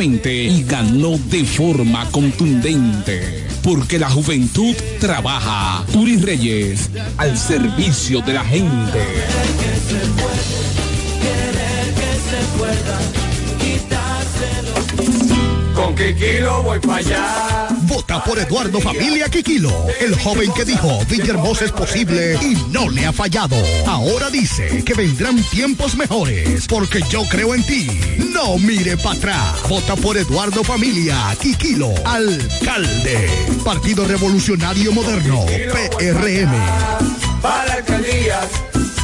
y ganó de forma contundente. Porque la juventud trabaja. Turi Reyes, al servicio de la gente. Con Kikilo voy para allá. Vota por Eduardo Familia Quiquilo, el joven que dijo Villahermosa es posible y no le ha fallado. Ahora dice que vendrán tiempos mejores porque yo creo en ti. No mire para atrás. Vota por Eduardo Familia Quiquilo, alcalde. Partido Revolucionario Moderno, PRM. Para alcaldías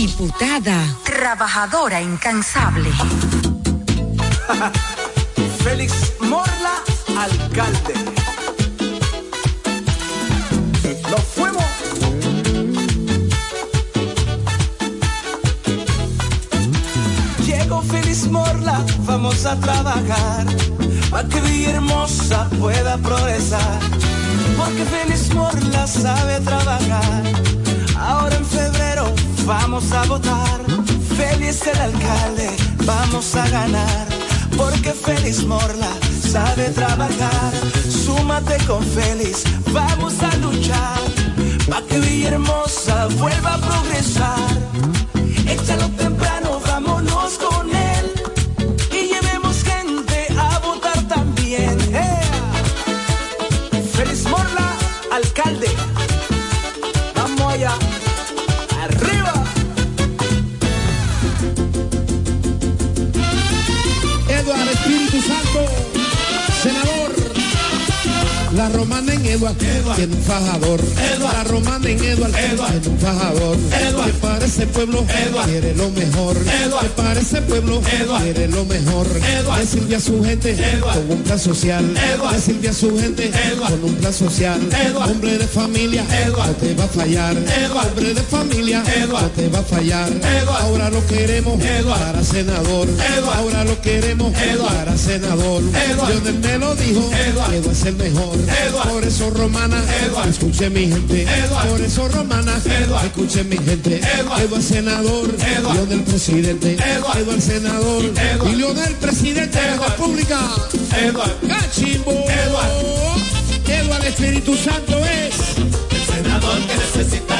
Diputada, trabajadora incansable. Félix Morla, alcalde. Nos fuimos. Llegó Félix Morla, vamos a trabajar. Para que Villahermosa pueda progresar. Porque Félix Morla sabe trabajar. Ahora en febrero vamos a votar. Félix el alcalde, vamos a ganar. Porque Félix Morla sabe trabajar. Súmate con Félix, vamos a luchar. Para que Villahermosa vuelva a progresar. Tiene un fajador. La romana en Eduard tiene un fajador. Que para ese pueblo quiere lo mejor. Que para ese pueblo quiere lo mejor. Le sirve a su gente con un plan social. Le sirve a su gente con un plan social. Hombre de familia no te va a fallar. Hombre de familia no te va a fallar. Ahora lo queremos para senador. Ahora lo queremos para senador. Lionel me lo dijo, Eduard es el mejor. Por eso romana, escuche mi gente. Por eso romana, escuche mi gente. Eduard senador, Lionel presidente. Eduard senador y Lionel presidente de la República. Cachimbo. Eduard Espíritu Santo es. Senador que necesita.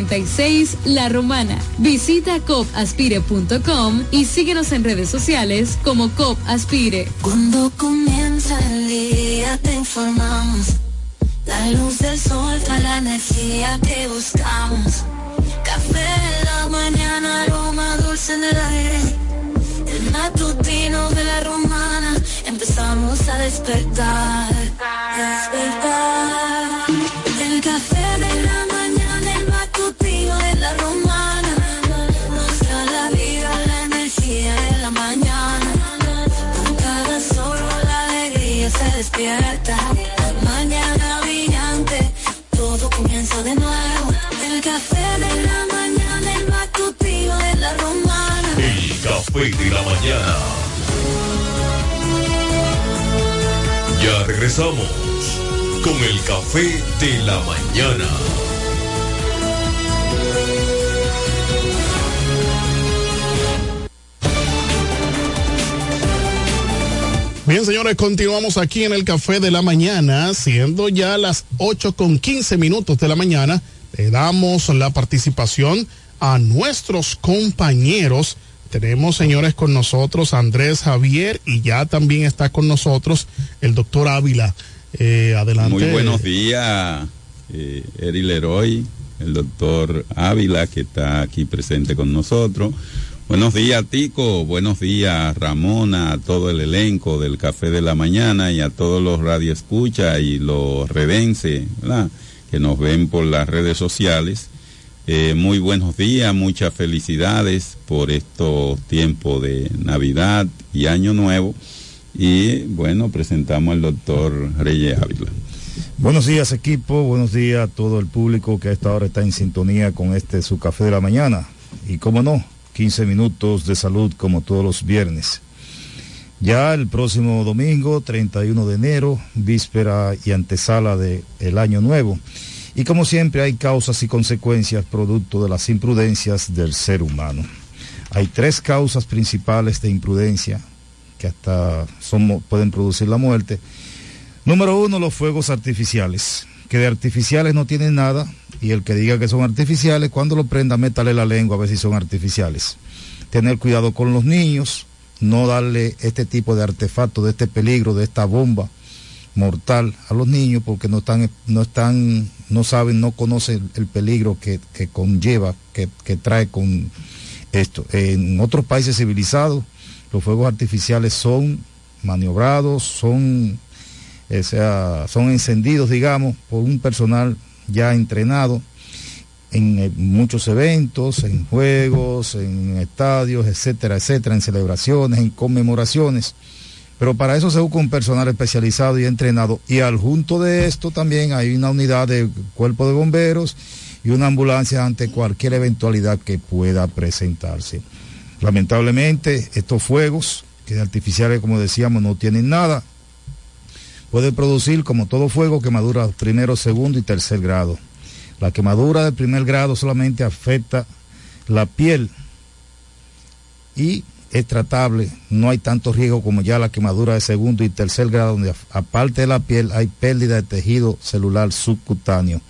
146, La Romana. Visita copaspire.com y síguenos en redes sociales como Copaspire. Cuando comienza el día te informamos. La luz del sol trae la energía que buscamos. Café en la mañana, aroma dulce en el aire. El matutino de la romana, empezamos a despertar. Despertar. El café de la despierta. Mañana brillante, todo comienza de nuevo. El café de la mañana, el matutino de la romana. El café de la mañana. Ya regresamos con el café de la mañana. Bien, señores, continuamos aquí en el café de la mañana, siendo ya las 8 con 15 minutos de la mañana. Le damos la participación a nuestros compañeros. Tenemos, señores, con nosotros Andrés Javier y ya también está con nosotros el doctor Ávila. Eh, adelante. Muy buenos días, eh, Eri Leroy, el doctor Ávila, que está aquí presente con nosotros. Buenos días, Tico. Buenos días, Ramona, a todo el elenco del Café de la Mañana y a todos los radioescuchas y los redenses, ¿verdad? Que nos ven por las redes sociales. Eh, muy buenos días, muchas felicidades por estos tiempos de Navidad y Año Nuevo. Y bueno, presentamos al doctor Reyes Ávila. Buenos días equipo, buenos días a todo el público que a esta hora está en sintonía con este su café de la mañana. Y cómo no, 15 minutos de salud como todos los viernes. Ya el próximo domingo, 31 de enero, víspera y antesala del el año nuevo. Y como siempre hay causas y consecuencias producto de las imprudencias del ser humano. Hay tres causas principales de imprudencia que hasta son, pueden producir la muerte. Número uno, los fuegos artificiales, que de artificiales no tienen nada, y el que diga que son artificiales, cuando lo prenda, métale la lengua a ver si son artificiales. Tener cuidado con los niños, no darle este tipo de artefacto, de este peligro, de esta bomba mortal a los niños porque no están, no están, no saben, no conocen el peligro que, conlleva, que trae con esto. En otros países civilizados, los fuegos artificiales son maniobrados, son, sea, son encendidos, digamos, por un personal ya entrenado en eh, muchos eventos, en juegos, en estadios, etcétera, etcétera, en celebraciones, en conmemoraciones. Pero para eso se busca un personal especializado y entrenado. Y al junto de esto también hay una unidad de cuerpo de bomberos y una ambulancia ante cualquier eventualidad que pueda presentarse. Lamentablemente, estos fuegos, que artificiales, como decíamos, no tienen nada, pueden producir, como todo fuego, quemaduras primero, segundo y tercer grado. La quemadura del primer grado solamente afecta la piel y es tratable, no hay tanto riesgo como ya la quemadura de segundo y tercer grado, donde aparte de la piel hay pérdida de tejido celular subcutáneo.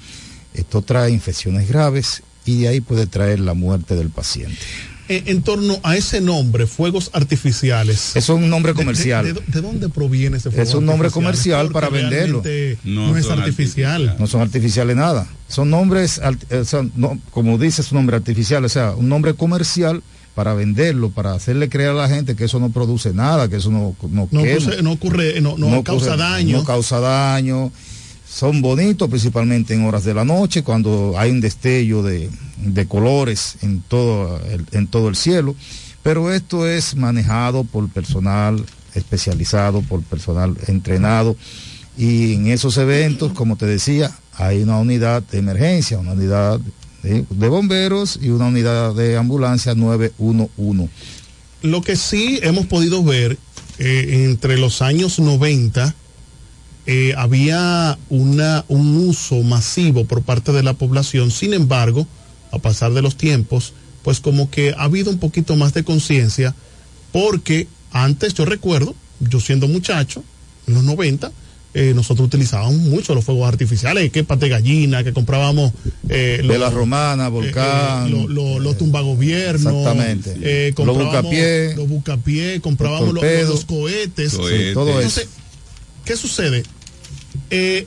Esto trae infecciones graves y de ahí puede traer la muerte del paciente. En, en torno a ese nombre, fuegos artificiales. Es un nombre comercial. ¿De, de, de dónde proviene ese fuego Es un nombre comercial para venderlo. No, es artificial. No son artificiales nada. Son nombres, eh, no, como dice su nombre artificial, o sea, un nombre comercial para venderlo, para hacerle creer a la gente que eso no produce nada, que eso no, no, No, quema. ocurre- no ocurre, no, no, no causa ocurre- daño. No causa daño. Son bonitos principalmente en horas de la noche, cuando hay un destello de, de colores en todo, el, en todo el cielo. Pero esto es manejado por personal especializado, por personal entrenado. Y en esos eventos, como te decía, hay una unidad de emergencia, una unidad de, bomberos y una unidad de ambulancia 911. Lo que sí hemos podido ver eh, entre los años 90 eh, había una, un uso masivo por parte de la población. Sin embargo, a pasar de los tiempos, pues como que ha habido un poquito más de conciencia porque antes yo recuerdo, yo siendo muchacho, en los 90, eh, nosotros utilizábamos mucho los fuegos artificiales, que pate gallina, que comprábamos eh, de la romana, volcán, eh, lo- lo- los tumbagobiernos, Exactamente. eh, Los comprábamos bucapié. los bucapié, comprábamos Los los, torpedos. los cohetes, Cohetes. todo eso. ¿Qué sucede? Eh,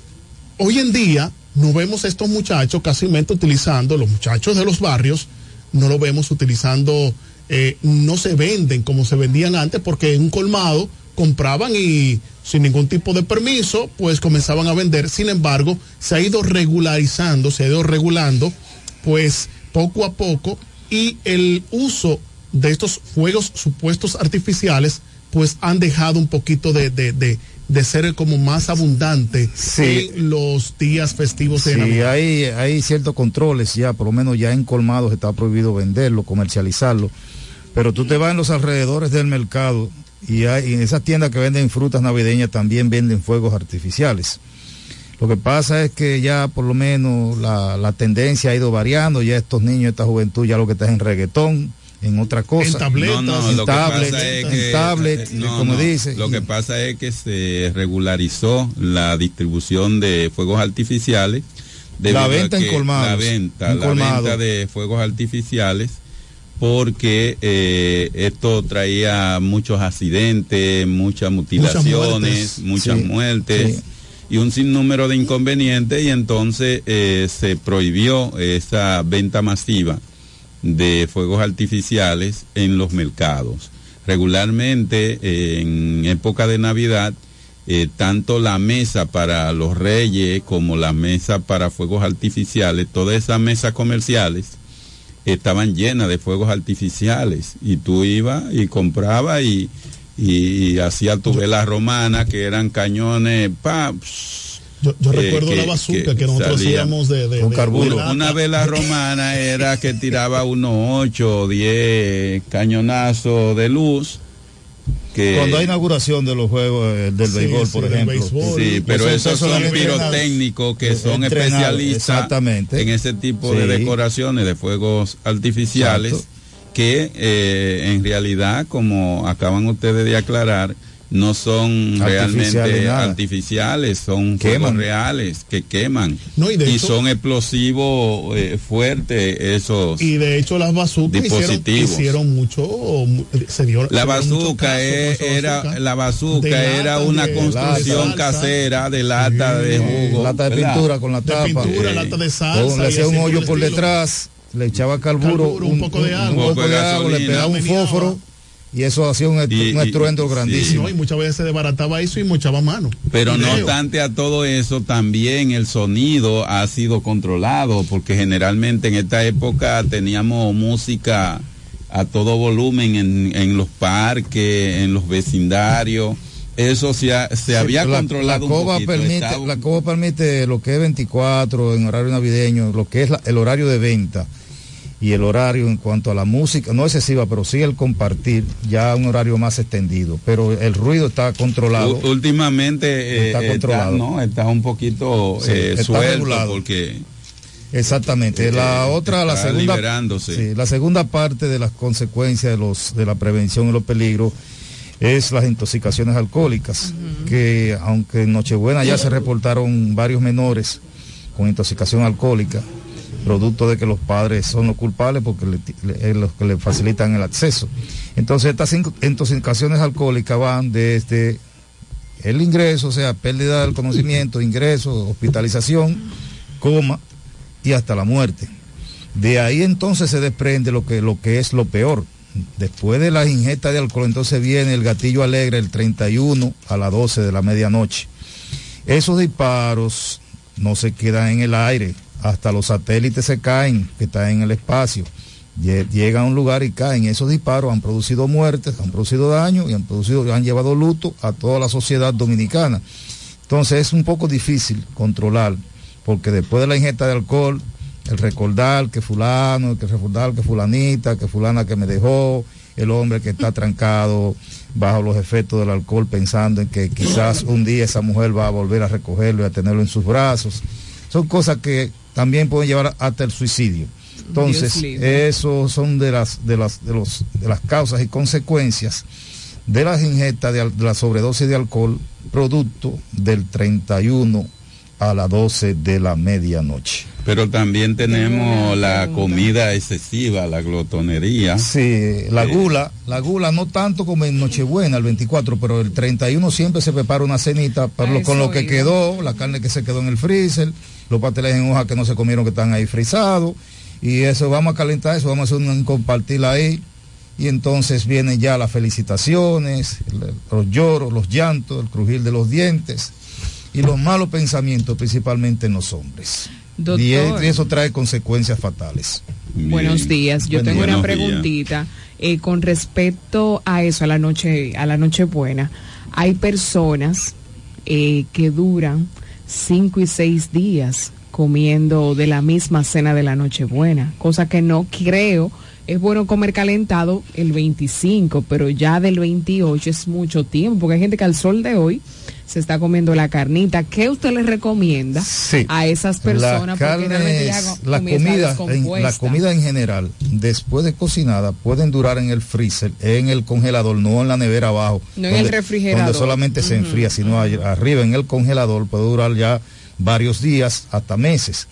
hoy en día no vemos a estos muchachos casi utilizando, los muchachos de los barrios, no lo vemos utilizando, eh, no se venden como se vendían antes porque en un colmado compraban y sin ningún tipo de permiso, pues comenzaban a vender. Sin embargo, se ha ido regularizando, se ha ido regulando, pues poco a poco, y el uso de estos fuegos supuestos artificiales, pues han dejado un poquito de, de- de ser como más abundante Sí. en los días festivos de Sí, Navidad. hay, hay ciertos controles ya, por lo menos ya en colmados está prohibido venderlo, comercializarlo. Pero tú te vas en los alrededores del mercado y, hay, y en esas tiendas que venden frutas navideñas también venden fuegos artificiales. Lo que pasa es que ya por lo menos la, la tendencia ha ido variando, ya estos niños, esta juventud ya lo que está es en reggaetón, en otra cosa. En tabletas. No, no, en lo que tablet, pasa es en que- tablet, eh, no, como no, dice. Lo que pasa es que se regularizó la distribución de fuegos artificiales. La a venta en que colmados, La venta, en la colmado. venta de fuegos artificiales porque eh, esto traía muchos accidentes, muchas mutilaciones, muchas Sí, muertes. sí. Y un sinnúmero de inconvenientes y entonces eh, se prohibió esa venta masiva de fuegos artificiales en los mercados. Regularmente eh, en época de Navidad, eh, tanto la mesa para los reyes como la mesa para fuegos artificiales, todas esas mesas comerciales estaban llenas de fuegos artificiales y tú ibas y comprabas y, y, hacías tu vela romana que eran cañones, pa, Yo, yo eh, recuerdo que- la bazooka que, que nosotros hacíamos de, de, con de- carburo. de. Una vela romana era que tiraba unos 8 o 10 cañonazos de luz. Que, Cuando hay inauguración de los juegos eh, del Sí, béisbol, sí, por ejemplo. béisbol. Sí, pero esos son pirotécnicos que son Entrenados, especialistas exactamente. en ese tipo Sí. de decoraciones de fuegos artificiales Exacto. que eh, en realidad, como acaban ustedes de aclarar, no son Artificiales, realmente nada. artificiales, son Queman. fuegos reales que queman. No, y de hecho- son explosivos eh, fuertes esos Y de hecho las bazucas hicieron, dispositivos. hicieron mucho, mu- se dio, La bazuca es- esa era bazooka. la bazuca era lata, una de construcción salsa. casera de lata de jugo, lata de ¿verdad? pintura con la De tapa. pintura, Eh, lata de salsa. Le hacía un hoyo por estilo. detrás, le echaba carburo, Carburo, un poco de agua. un poco de agua, le pegaba un fósforo y eso hacía un, estru- Y- un y- estruendo sí. grandísimo. No, y muchas veces se desbarataba eso y mochaba mano. Pero no obstante a todo eso, también el sonido ha sido controlado, porque generalmente en esta época teníamos música a todo volumen en, en los parques, en los vecindarios. Eso se, ha- se Sí, había la- controlado la, COBA un poquito. permite, estaba- la COBA permite lo que es 24 en horario navideño, lo que es la- el horario de venta y el horario en cuanto a la música, no excesiva, pero sí el compartir, ya un horario más extendido, pero el ruido está controlado. U- Últimamente eh, Está está, controlado. ¿no? está un poquito Sí, eh, está suelto regulado. porque Exactamente. La Eh, otra, la está segunda, liberándose. sí, la segunda parte de las consecuencias de los de la prevención y los peligros es las intoxicaciones alcohólicas, que aunque en Nochebuena ya se reportaron varios menores con intoxicación alcohólica, producto de que los padres son los culpables porque le, es los que le facilitan el acceso. Entonces estas intoxicaciones alcohólicas van desde el ingreso, o sea, pérdida del conocimiento, ingreso, hospitalización, coma y hasta la muerte. De ahí entonces se desprende lo que, lo que es lo peor. Después de la ingesta de alcohol, entonces viene el gatillo alegre el 31 a las 12 de la medianoche. Esos disparos no se quedan en el aire, hasta los satélites se caen, que están en el espacio. Lle- Llegan a un lugar y caen. Esos disparos han producido muertes, han producido daño y han, producido, han llevado luto a toda la sociedad dominicana. Entonces es un poco difícil controlar, porque después de la ingesta de alcohol, el recordar que fulano, que recordar que fulanita, que fulana que me dejó, el hombre que está trancado bajo los efectos del alcohol pensando en que quizás un día esa mujer va a volver a recogerlo y a tenerlo en sus brazos. Son cosas que también pueden llevar hasta el suicidio. Entonces, eso son de las, de las, de los, de las causas y consecuencias de las ingestas de, la sobredosis de alcohol producto del 31 a las 12 de la medianoche. Pero también tenemos la comida excesiva, la glotonería. Sí, la gula, la gula no tanto como en Nochebuena, el 24, pero el 31 siempre se prepara una cenita para lo- con lo que quedó, la carne que se quedó en el freezer, los pasteles en hoja que no se comieron que están ahí frisados, y eso vamos a calentar eso, vamos a hacer un compartir ahí, y entonces vienen ya las felicitaciones, el- los lloros, los llantos, el crujir de los dientes, y los malos pensamientos principalmente en los hombres. Doctor. Y eso trae consecuencias fatales. Buenos días. Yo Buen tengo día. una preguntita eh, con respecto a eso, a la noche, a la noche buena. Hay personas eh, que duran cinco y seis días comiendo de la misma cena de la noche buena, cosa que no creo. Es bueno comer calentado el 25, pero ya del 28 es mucho tiempo, porque hay gente que al sol de hoy se está comiendo la carnita. ¿Qué usted le recomienda Sí. a esas personas? Las Porque carnes, co- la comida, en, descompuesta. la comida en general, después de cocinada, pueden durar en el freezer, en el congelador, no en la nevera abajo. No en el refrigerador. Donde solamente se enfría, sino arriba en el congelador puede durar ya varios días, hasta meses,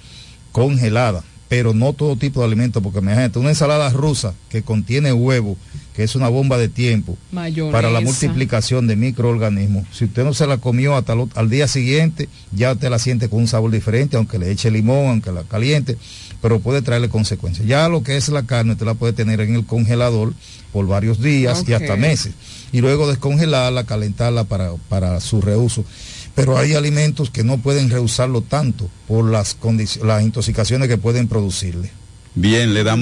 congelada. Pero no todo tipo de alimentos, porque imagínate, una ensalada rusa que contiene huevo, que es una bomba de tiempo, Mayonesa. para la multiplicación de microorganismos. Si usted no se la comió hasta lo- al día siguiente, ya usted la siente con un sabor diferente, aunque le eche limón, aunque la caliente, pero puede traerle consecuencias. Ya lo que es la carne, usted la puede tener en el congelador por varios días y hasta meses. Y luego descongelarla, calentarla para, para su reuso. Pero hay alimentos que no pueden reusarlo tanto por las, las intoxicaciones que pueden producirle. Bien, le damos